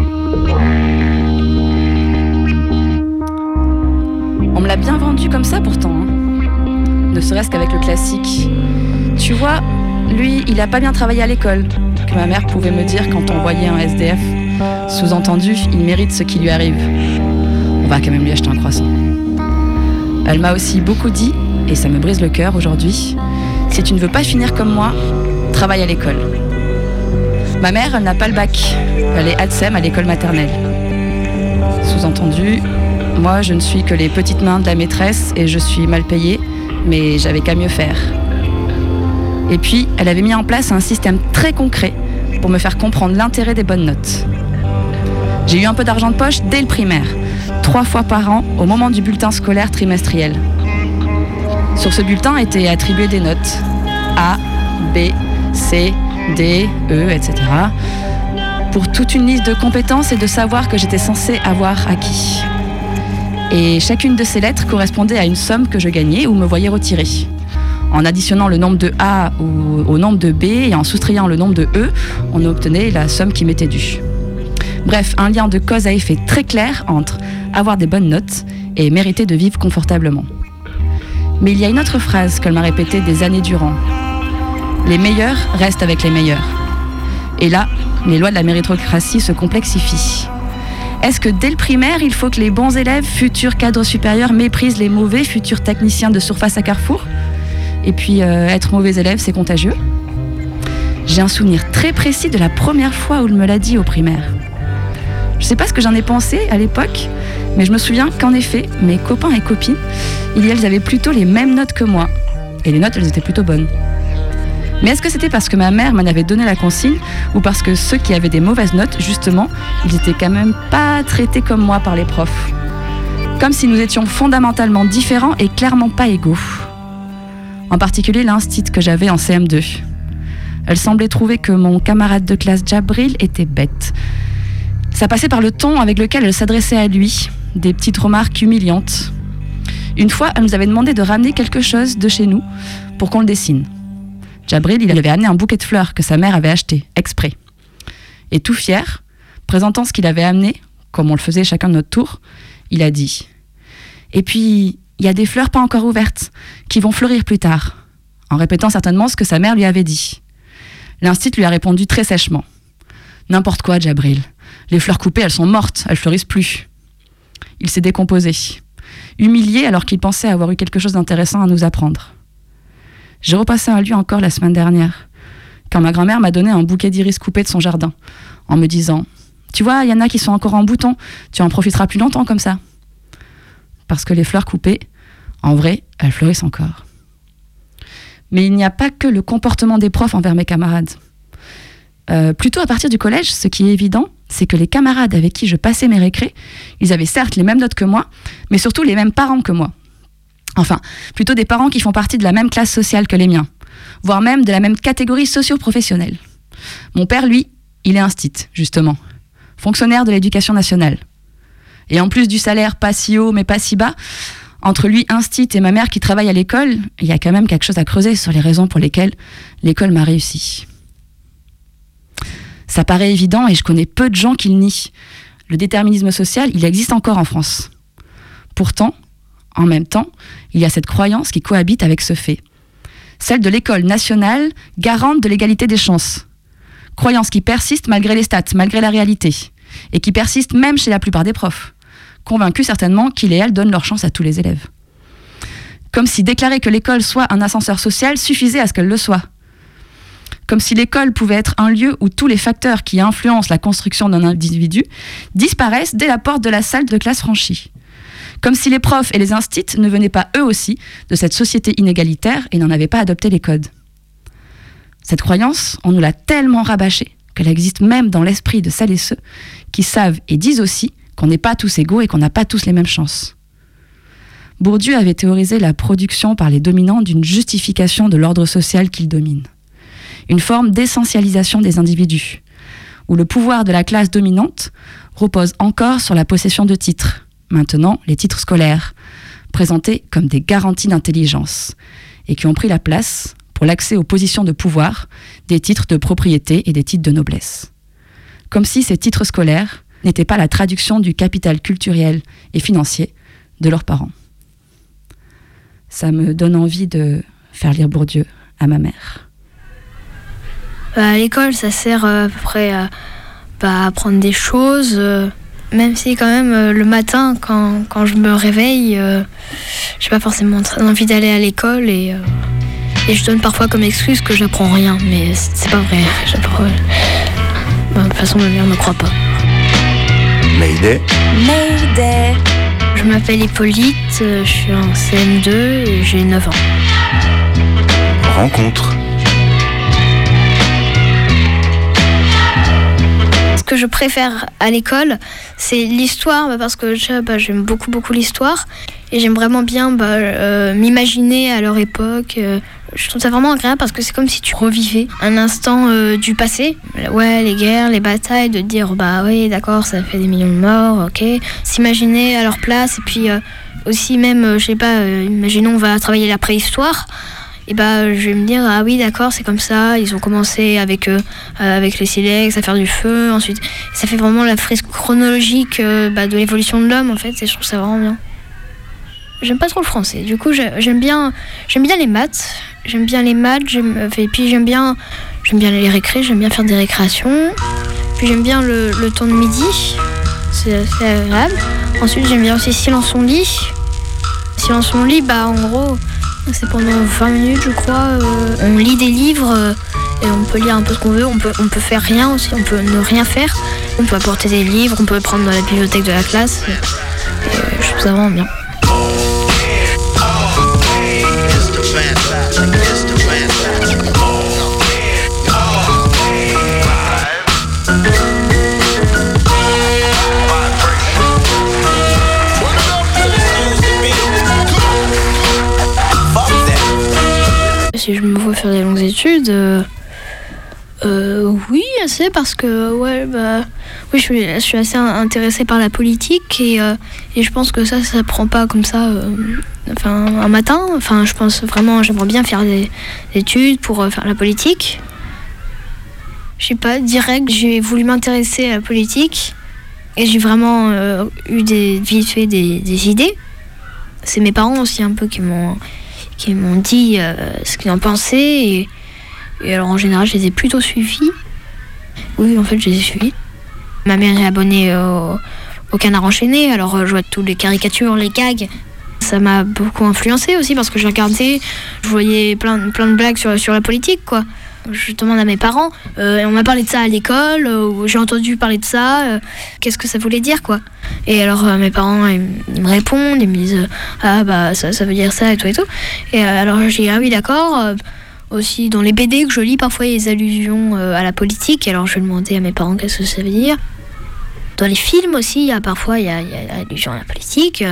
Speaker 20: On me l'a bien vendu comme ça pourtant. hein. Ne serait-ce qu'avec le classique. Tu vois, lui, il a pas bien travaillé à l'école, que ma mère pouvait me dire quand on voyait un SDF. Sous-entendu, il mérite ce qui lui arrive. On va quand même lui acheter un croissant. Elle m'a aussi beaucoup dit, et ça me brise le cœur aujourd'hui, si tu ne veux pas finir comme moi, travaille à l'école. Ma mère, elle n'a pas le bac. Elle est ADSEM à l'école maternelle. Sous-entendu, moi, je ne suis que les petites mains de la maîtresse et je suis mal payée, mais j'avais qu'à mieux faire. Et puis, elle avait mis en place un système très concret pour me faire comprendre l'intérêt des bonnes notes. J'ai eu un peu d'argent de poche dès le primaire, trois fois par an au moment du bulletin scolaire trimestriel. Sur ce bulletin étaient attribuées des notes A, B, C, D, E, etc. pour toute une liste de compétences et de savoirs que j'étais censée avoir acquis. Et chacune de ces lettres correspondait à une somme que je gagnais ou me voyais retirer. En additionnant le nombre de A au, au nombre de B et en soustrayant le nombre de E, on obtenait la somme qui m'était due. Bref, un lien de cause à effet très clair entre avoir des bonnes notes et mériter de vivre confortablement. Mais il y a une autre phrase qu'elle m'a répétée des années durant. Les meilleurs restent avec les meilleurs. Et là, les lois de la méritocratie se complexifient. Est-ce que dès le primaire, il faut que les bons élèves, futurs cadres supérieurs, méprisent les mauvais futurs techniciens de surface à Carrefour Et puis, euh, être mauvais élève, c'est contagieux J'ai un souvenir très précis de la première fois où il me l'a dit au primaire. Je sais pas ce que j'en ai pensé à l'époque, mais je me souviens qu'en effet, mes copains et copines, il y elles avaient plutôt les mêmes notes que moi. Et les notes, elles étaient plutôt bonnes. Mais est-ce que c'était parce que ma mère m'en avait donné la consigne ou parce que ceux qui avaient des mauvaises notes, justement, ils étaient quand même pas traités comme moi par les profs? Comme si nous étions fondamentalement différents et clairement pas égaux. En particulier l'instit que j'avais en CM2. Elle semblait trouver que mon camarade de classe Jabril était bête. Ça passait par le ton avec lequel elle s'adressait à lui, des petites remarques humiliantes. Une fois, elle nous avait demandé de ramener quelque chose de chez nous pour qu'on le dessine. Jabril, il avait amené un bouquet de fleurs que sa mère avait acheté, exprès. Et tout fier, présentant ce qu'il avait amené, comme on le faisait chacun de notre tour, il a dit Et puis, il y a des fleurs pas encore ouvertes, qui vont fleurir plus tard, en répétant certainement ce que sa mère lui avait dit. L'instit lui a répondu très sèchement N'importe quoi, Jabril. Les fleurs coupées, elles sont mortes, elles fleurissent plus. Il s'est décomposé, humilié alors qu'il pensait avoir eu quelque chose d'intéressant à nous apprendre. J'ai repassé à lui encore la semaine dernière, quand ma grand-mère m'a donné un bouquet d'iris coupés de son jardin, en me disant Tu vois, il y en a qui sont encore en bouton, tu en profiteras plus longtemps comme ça. Parce que les fleurs coupées, en vrai, elles fleurissent encore. Mais il n'y a pas que le comportement des profs envers mes camarades. Euh, plutôt à partir du collège, ce qui est évident, c'est que les camarades avec qui je passais mes récrés, ils avaient certes les mêmes notes que moi, mais surtout les mêmes parents que moi. Enfin, plutôt des parents qui font partie de la même classe sociale que les miens, voire même de la même catégorie socio-professionnelle. Mon père, lui, il est instit, justement, fonctionnaire de l'éducation nationale. Et en plus du salaire pas si haut mais pas si bas, entre lui, instit, et ma mère qui travaille à l'école, il y a quand même quelque chose à creuser sur les raisons pour lesquelles l'école m'a réussi. Ça paraît évident et je connais peu de gens qui le nient. Le déterminisme social, il existe encore en France. Pourtant, en même temps, il y a cette croyance qui cohabite avec ce fait. Celle de l'école nationale garante de l'égalité des chances. Croyance qui persiste malgré les stats, malgré la réalité. Et qui persiste même chez la plupart des profs. Convaincus certainement qu'il et elle donnent leur chance à tous les élèves. Comme si déclarer que l'école soit un ascenseur social suffisait à ce qu'elle le soit. Comme si l'école pouvait être un lieu où tous les facteurs qui influencent la construction d'un individu disparaissent dès la porte de la salle de classe franchie. Comme si les profs et les instits ne venaient pas eux aussi de cette société inégalitaire et n'en avaient pas adopté les codes. Cette croyance, on nous l'a tellement rabâchée qu'elle existe même dans l'esprit de celles et ceux qui savent et disent aussi qu'on n'est pas tous égaux et qu'on n'a pas tous les mêmes chances. Bourdieu avait théorisé la production par les dominants d'une justification de l'ordre social qu'ils dominent. Une forme d'essentialisation des individus, où le pouvoir de la classe dominante repose encore sur la possession de titres, maintenant les titres scolaires, présentés comme des garanties d'intelligence, et qui ont pris la place, pour l'accès aux positions de pouvoir, des titres de propriété et des titres de noblesse. Comme si ces titres scolaires n'étaient pas la traduction du capital culturel et financier de leurs parents. Ça me donne envie de faire lire Bourdieu à ma mère.
Speaker 12: Bah, à l'école, ça sert euh, à peu près à, bah, apprendre des choses. Euh, même si quand même euh, le matin, quand, quand je me réveille, euh, j'ai pas forcément envie d'aller à l'école et, euh, et je donne parfois comme excuse que j'apprends rien, mais c'est pas vrai. J'apprends. Bah, de toute façon, ma mère me croit pas.
Speaker 11: Mayday.
Speaker 12: Mayday Je m'appelle Hippolyte, euh, je suis en CM2 et j'ai 9 ans.
Speaker 11: Rencontre.
Speaker 12: Que je préfère à l'école, c'est l'histoire, bah, parce que bah, j'aime beaucoup, beaucoup l'histoire. Et j'aime vraiment bien bah, euh, m'imaginer à leur époque. euh, je trouve ça vraiment agréable parce que c'est comme si tu revivais un instant euh, du passé. Ouais, les guerres, les batailles, de dire, bah oui, d'accord, ça fait des millions de morts, ok. S'imaginer à leur place et puis aussi même, je sais pas, imaginons on va travailler la préhistoire. Et bah, je vais me dire, ah oui, d'accord, c'est comme ça. Ils ont commencé avec, euh, euh, avec les silex à faire du feu. Ensuite, ça fait vraiment la fresque chronologique euh, bah, de l'évolution de l'homme, en fait. Et je trouve ça vraiment bien. J'aime pas trop le français. Du coup, j'ai- j'aime bien, j'aime bien les maths. J'aime bien les maths. euh, Et puis, j'aime bien, j'aime bien les récrés. J'aime bien faire des récréations. Puis, j'aime bien le, le temps de midi. C'est agréable. Ensuite, j'aime bien aussi silence on lit. Silence on lit, bah, en gros, c'est pendant 20 minutes, je crois. euh, on lit des livres euh, et on peut lire un peu ce qu'on veut. On peut, on peut faire rien aussi, on peut ne rien faire. On peut apporter des livres, on peut prendre dans la bibliothèque de la classe. Et, euh, je trouve ça vraiment bien. Si je me vois faire des longues études, euh, euh, oui, assez, parce que ouais, bah, oui, je suis, assez intéressée par la politique et, euh, et je pense que ça, ça prend pas comme ça, enfin, un matin. Enfin, je pense vraiment, j'aimerais bien faire des, des études pour faire la politique. Je sais pas, direct, j'ai voulu m'intéresser à la politique et j'ai vraiment eu des, vite fait des, des idées. C'est mes parents aussi un peu qui m'ont qui m'ont dit euh, ce qu'ils en pensaient. Et, alors en général, je les ai plutôt suivis. Oui, en fait, je les ai suivis. Ma mère est abonnée au, au Canard Enchaîné, alors euh, je vois toutes les caricatures, les gags. Ça m'a beaucoup influencé aussi parce que je regardais, je voyais plein, plein de blagues sur, sur la politique, quoi. Je demande à mes parents, euh, on m'a parlé de ça à l'école, euh, j'ai entendu parler de ça, euh, qu'est-ce que ça voulait dire, quoi. Et alors mes parents, ils, me répondent, ils me disent, ah bah ça, ça veut dire ça et tout et tout. Et alors j'ai ah oui, d'accord. aussi dans les BD que je lis, parfois il y a des allusions à la politique, alors je demander à mes parents qu'est-ce que ça veut dire? Dans les films aussi, parfois il y a, il y a allusion à la politique.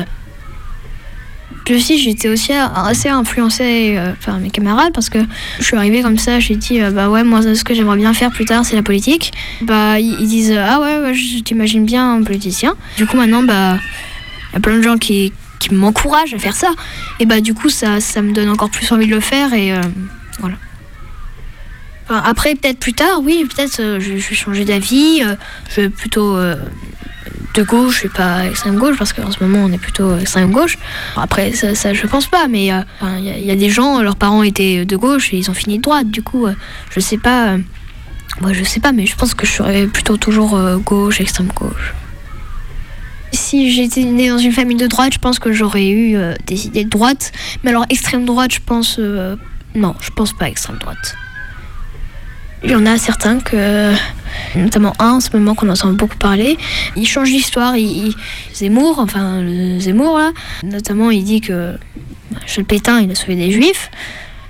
Speaker 12: Euh. Puis aussi, j'étais aussi assez influencée euh, par mes camarades parce que je suis arrivée comme ça, j'ai dit euh, bah ouais, moi ce que j'aimerais bien faire plus tard, c'est la politique. Bah ils, disent ah ouais, je t'imagine bien un politicien. Du coup maintenant bah il y a plein de gens qui, qui m'encouragent à faire ça. Et bah du coup ça, ça me donne encore plus envie de le faire et euh, voilà. Après peut-être plus tard, oui, peut-être euh, je, vais changer d'avis. euh, je vais plutôt euh, de gauche et pas extrême gauche parce qu'en ce moment on est plutôt extrême gauche. Après ça, je pense pas, mais euh, il y, a- des gens, leurs parents étaient de gauche et ils ont fini de droite. Du coup, euh, je sais pas. euh, moi je sais pas, mais je pense que je serais plutôt toujours gauche, extrême gauche. si j'étais née dans une famille de droite, je pense que j'aurais eu des idées de droite. Mais alors, extrême droite, je pense. non, je pense pas extrême droite. Il y en a certains que. Notamment un en ce moment qu'on entend beaucoup parler. Il change l'histoire. Il, Zemmour, enfin, le Zemmour là. Notamment, il dit que. Michel Pétain, il a sauvé des juifs.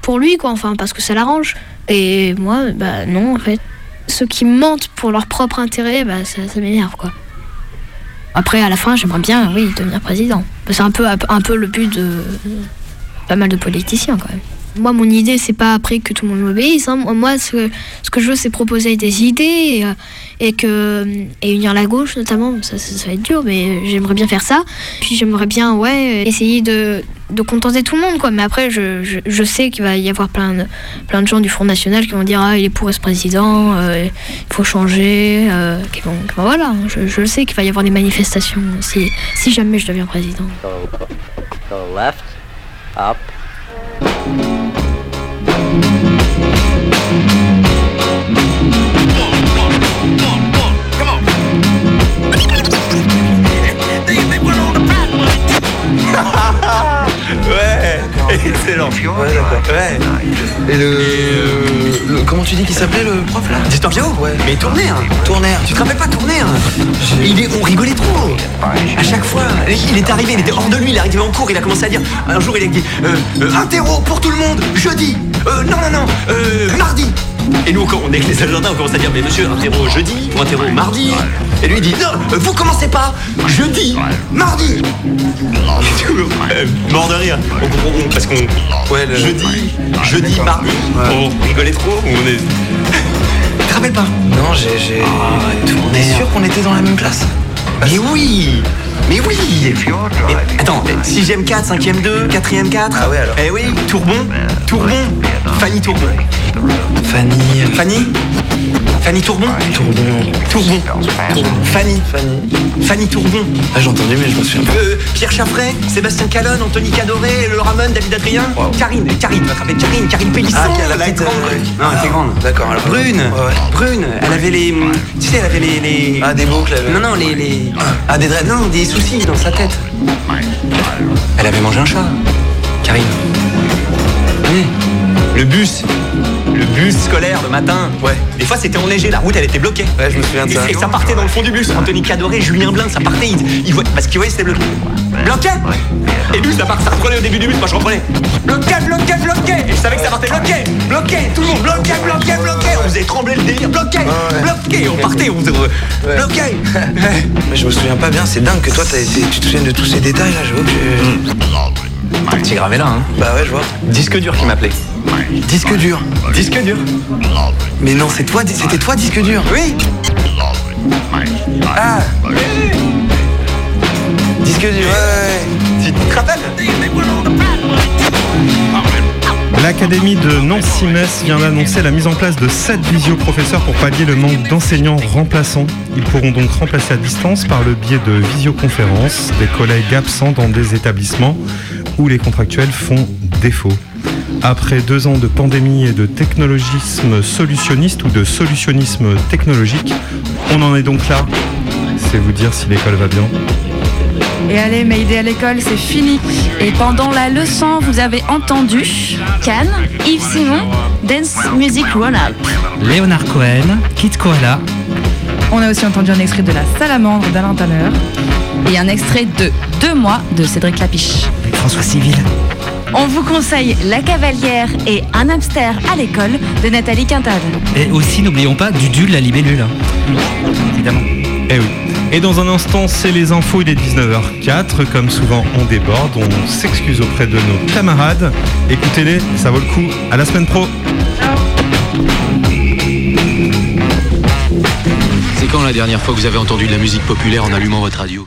Speaker 12: Pour lui, quoi, enfin, parce que ça l'arrange. Et moi, bah non, en fait. Ceux qui mentent pour leur propre intérêt, bah ça, ça m'énerve, quoi. Après, à la fin, j'aimerais bien, oui, devenir président. C'est un peu, un peu le but de pas mal de politiciens, quand même. Moi, mon idée, c'est pas après que tout le monde m'obéisse. hein. Moi, ce que, ce que je veux, c'est proposer des idées et, euh, que, et unir la gauche, notamment. Ça, va être dur, mais j'aimerais bien faire ça. Puis j'aimerais bien, ouais, essayer de, contenter tout le monde, quoi. Mais après, je, sais qu'il va y avoir plein de, gens du Front National qui vont dire Ah, il est pour ce président, euh, il faut changer. euh, vont- voilà, je, je sais qu'il va y avoir des manifestations si, jamais je deviens président.
Speaker 23: Ouais, excellent. Ouais.
Speaker 26: Et le, le- Comment tu dis qu'il s'appelait le prof là?
Speaker 23: D'histoire géo
Speaker 26: Ouais.
Speaker 23: Mais Tournaire
Speaker 26: Tournaire.
Speaker 23: Tu te rappelles pas Tournaire il est, On rigolait trop À chaque fois, il est arrivé, il était hors de lui, il est arrivé en cours, il a commencé à dire Un jour il a dit euh, euh, Interro pour tout le monde, jeudi Euh, Non, non, non, euh, mardi et nous, quand on est les agendas, on commence à dire Mais monsieur, interro jeudi ou interro mardi Et lui, il dit Non, euh, vous commencez pas Jeudi, mardi. Et du coup, euh, Mort de rire. On comprend on- parce qu'on.
Speaker 26: Ouais, le-
Speaker 23: Jeudi, jeudi, mardi, on rigolait trop ou on est. Tu te rappelles pas?
Speaker 26: Non, j'ai. j'ai... T'es sûr qu'on était dans la même classe?
Speaker 23: Mais oui Mais oui Mais Attends, 6ème 4, 5ème 2, 4ème 4.
Speaker 26: Ah ouais, alors.
Speaker 23: Eh oui, Tourbon, Tourbon, Fanny Tourbon.
Speaker 26: Fanny.
Speaker 23: Fanny? Fanny Tourbon
Speaker 26: Tourbon.
Speaker 23: Tourbon. Fanny.
Speaker 26: Fanny.
Speaker 23: Fanny Tourbon.
Speaker 26: Ah, j'ai entendu, mais je me souviens pas.
Speaker 23: Euh, Pierre Chaffray, Sébastien Calonne, Anthony Cadoré, Le Ramon, David Adrien, Karine, Karine, tu de Karine, Karine Pélisson,
Speaker 26: Ah, la
Speaker 23: la
Speaker 26: petite,
Speaker 23: grande
Speaker 26: euh,
Speaker 23: brune. Non, elle était grande.
Speaker 26: D'accord, alors.
Speaker 23: Brune,
Speaker 26: Ouais,
Speaker 23: brune, elle avait les. Tu sais, elle avait les. les-
Speaker 26: Ah, des boucles. elle-
Speaker 23: Non, non, les, les. Ah, des dreads, non, des soucis dans sa tête. Elle avait mangé un chat, Karine. Oui. Le bus, le bus scolaire le matin.
Speaker 26: Ouais.
Speaker 23: Des fois c'était enneigé, la route elle était bloquée.
Speaker 26: Ouais, je me souviens de ça.
Speaker 23: et ça partait dans le fond du bus. Anthony Cadoré, Julien Blin, ça partait. Ils, ils voyaient- parce qu'ils voyaient c'était bloqué. Bloqué Et lui ça, part, ça reprenait au début du bus, moi je reprenais. Bloqué, bloqué, bloqué Et je savais que ça partait bloqué, bloqué, tout le monde bloqué, bloqué, bloqué On faisait trembler le délire, bloqué, bloqué On partait, on faisait
Speaker 26: Ouais.
Speaker 23: bloqué
Speaker 26: Mais je me souviens pas bien, c'est dingue que toi t'as été- tu te souviens de tous ces détails là, je vois que.
Speaker 23: Petit gravé là, hein.
Speaker 26: Bah ouais, je vois.
Speaker 23: Disque dur qui m'appelait.
Speaker 26: Disque dur.
Speaker 23: Disque dur.
Speaker 26: Mais non, c'est toi, c'était toi disque dur.
Speaker 23: Oui
Speaker 26: Ah Disque dur, ouais, ouais.
Speaker 23: Tu te rappelles?
Speaker 3: L'Académie de Nancy-Metz vient d'annoncer la mise en place de 7 visioprofesseurs pour pallier le manque d'enseignants remplaçants. Ils pourront donc remplacer à distance par le biais de visioconférences des collègues absents dans des établissements où les contractuels font défaut. Après deux ans de pandémie et de technologisme solutionniste ou de solutionnisme technologique, on en est donc là. C'est vous dire si l'école va bien.
Speaker 8: Et allez, Mayday à l'école, c'est fini.
Speaker 20: Et pendant la leçon, vous avez entendu Cannes, Yves Simon, Dance Music Roll Up.
Speaker 7: Léonard Cohen, Kit Koala.
Speaker 8: On a aussi entendu un extrait de La Salamandre d'Alain Tanner.
Speaker 20: Et un extrait de Deux mois de Cédric Lapiche.
Speaker 7: François Civil.
Speaker 20: On vous conseille La Cavalière et Un hamster à l'école de Nathalie Quintade.
Speaker 7: Et aussi, n'oublions pas Dudule la libellule. Évidemment.
Speaker 3: Eh oui. Et dans un instant, c'est les infos, il est 19h04. Comme souvent, on déborde, on s'excuse auprès de nos camarades. Écoutez-les, ça vaut le coup. À la semaine pro.
Speaker 27: C'est quand la dernière fois que vous avez entendu de la musique populaire en allumant votre radio?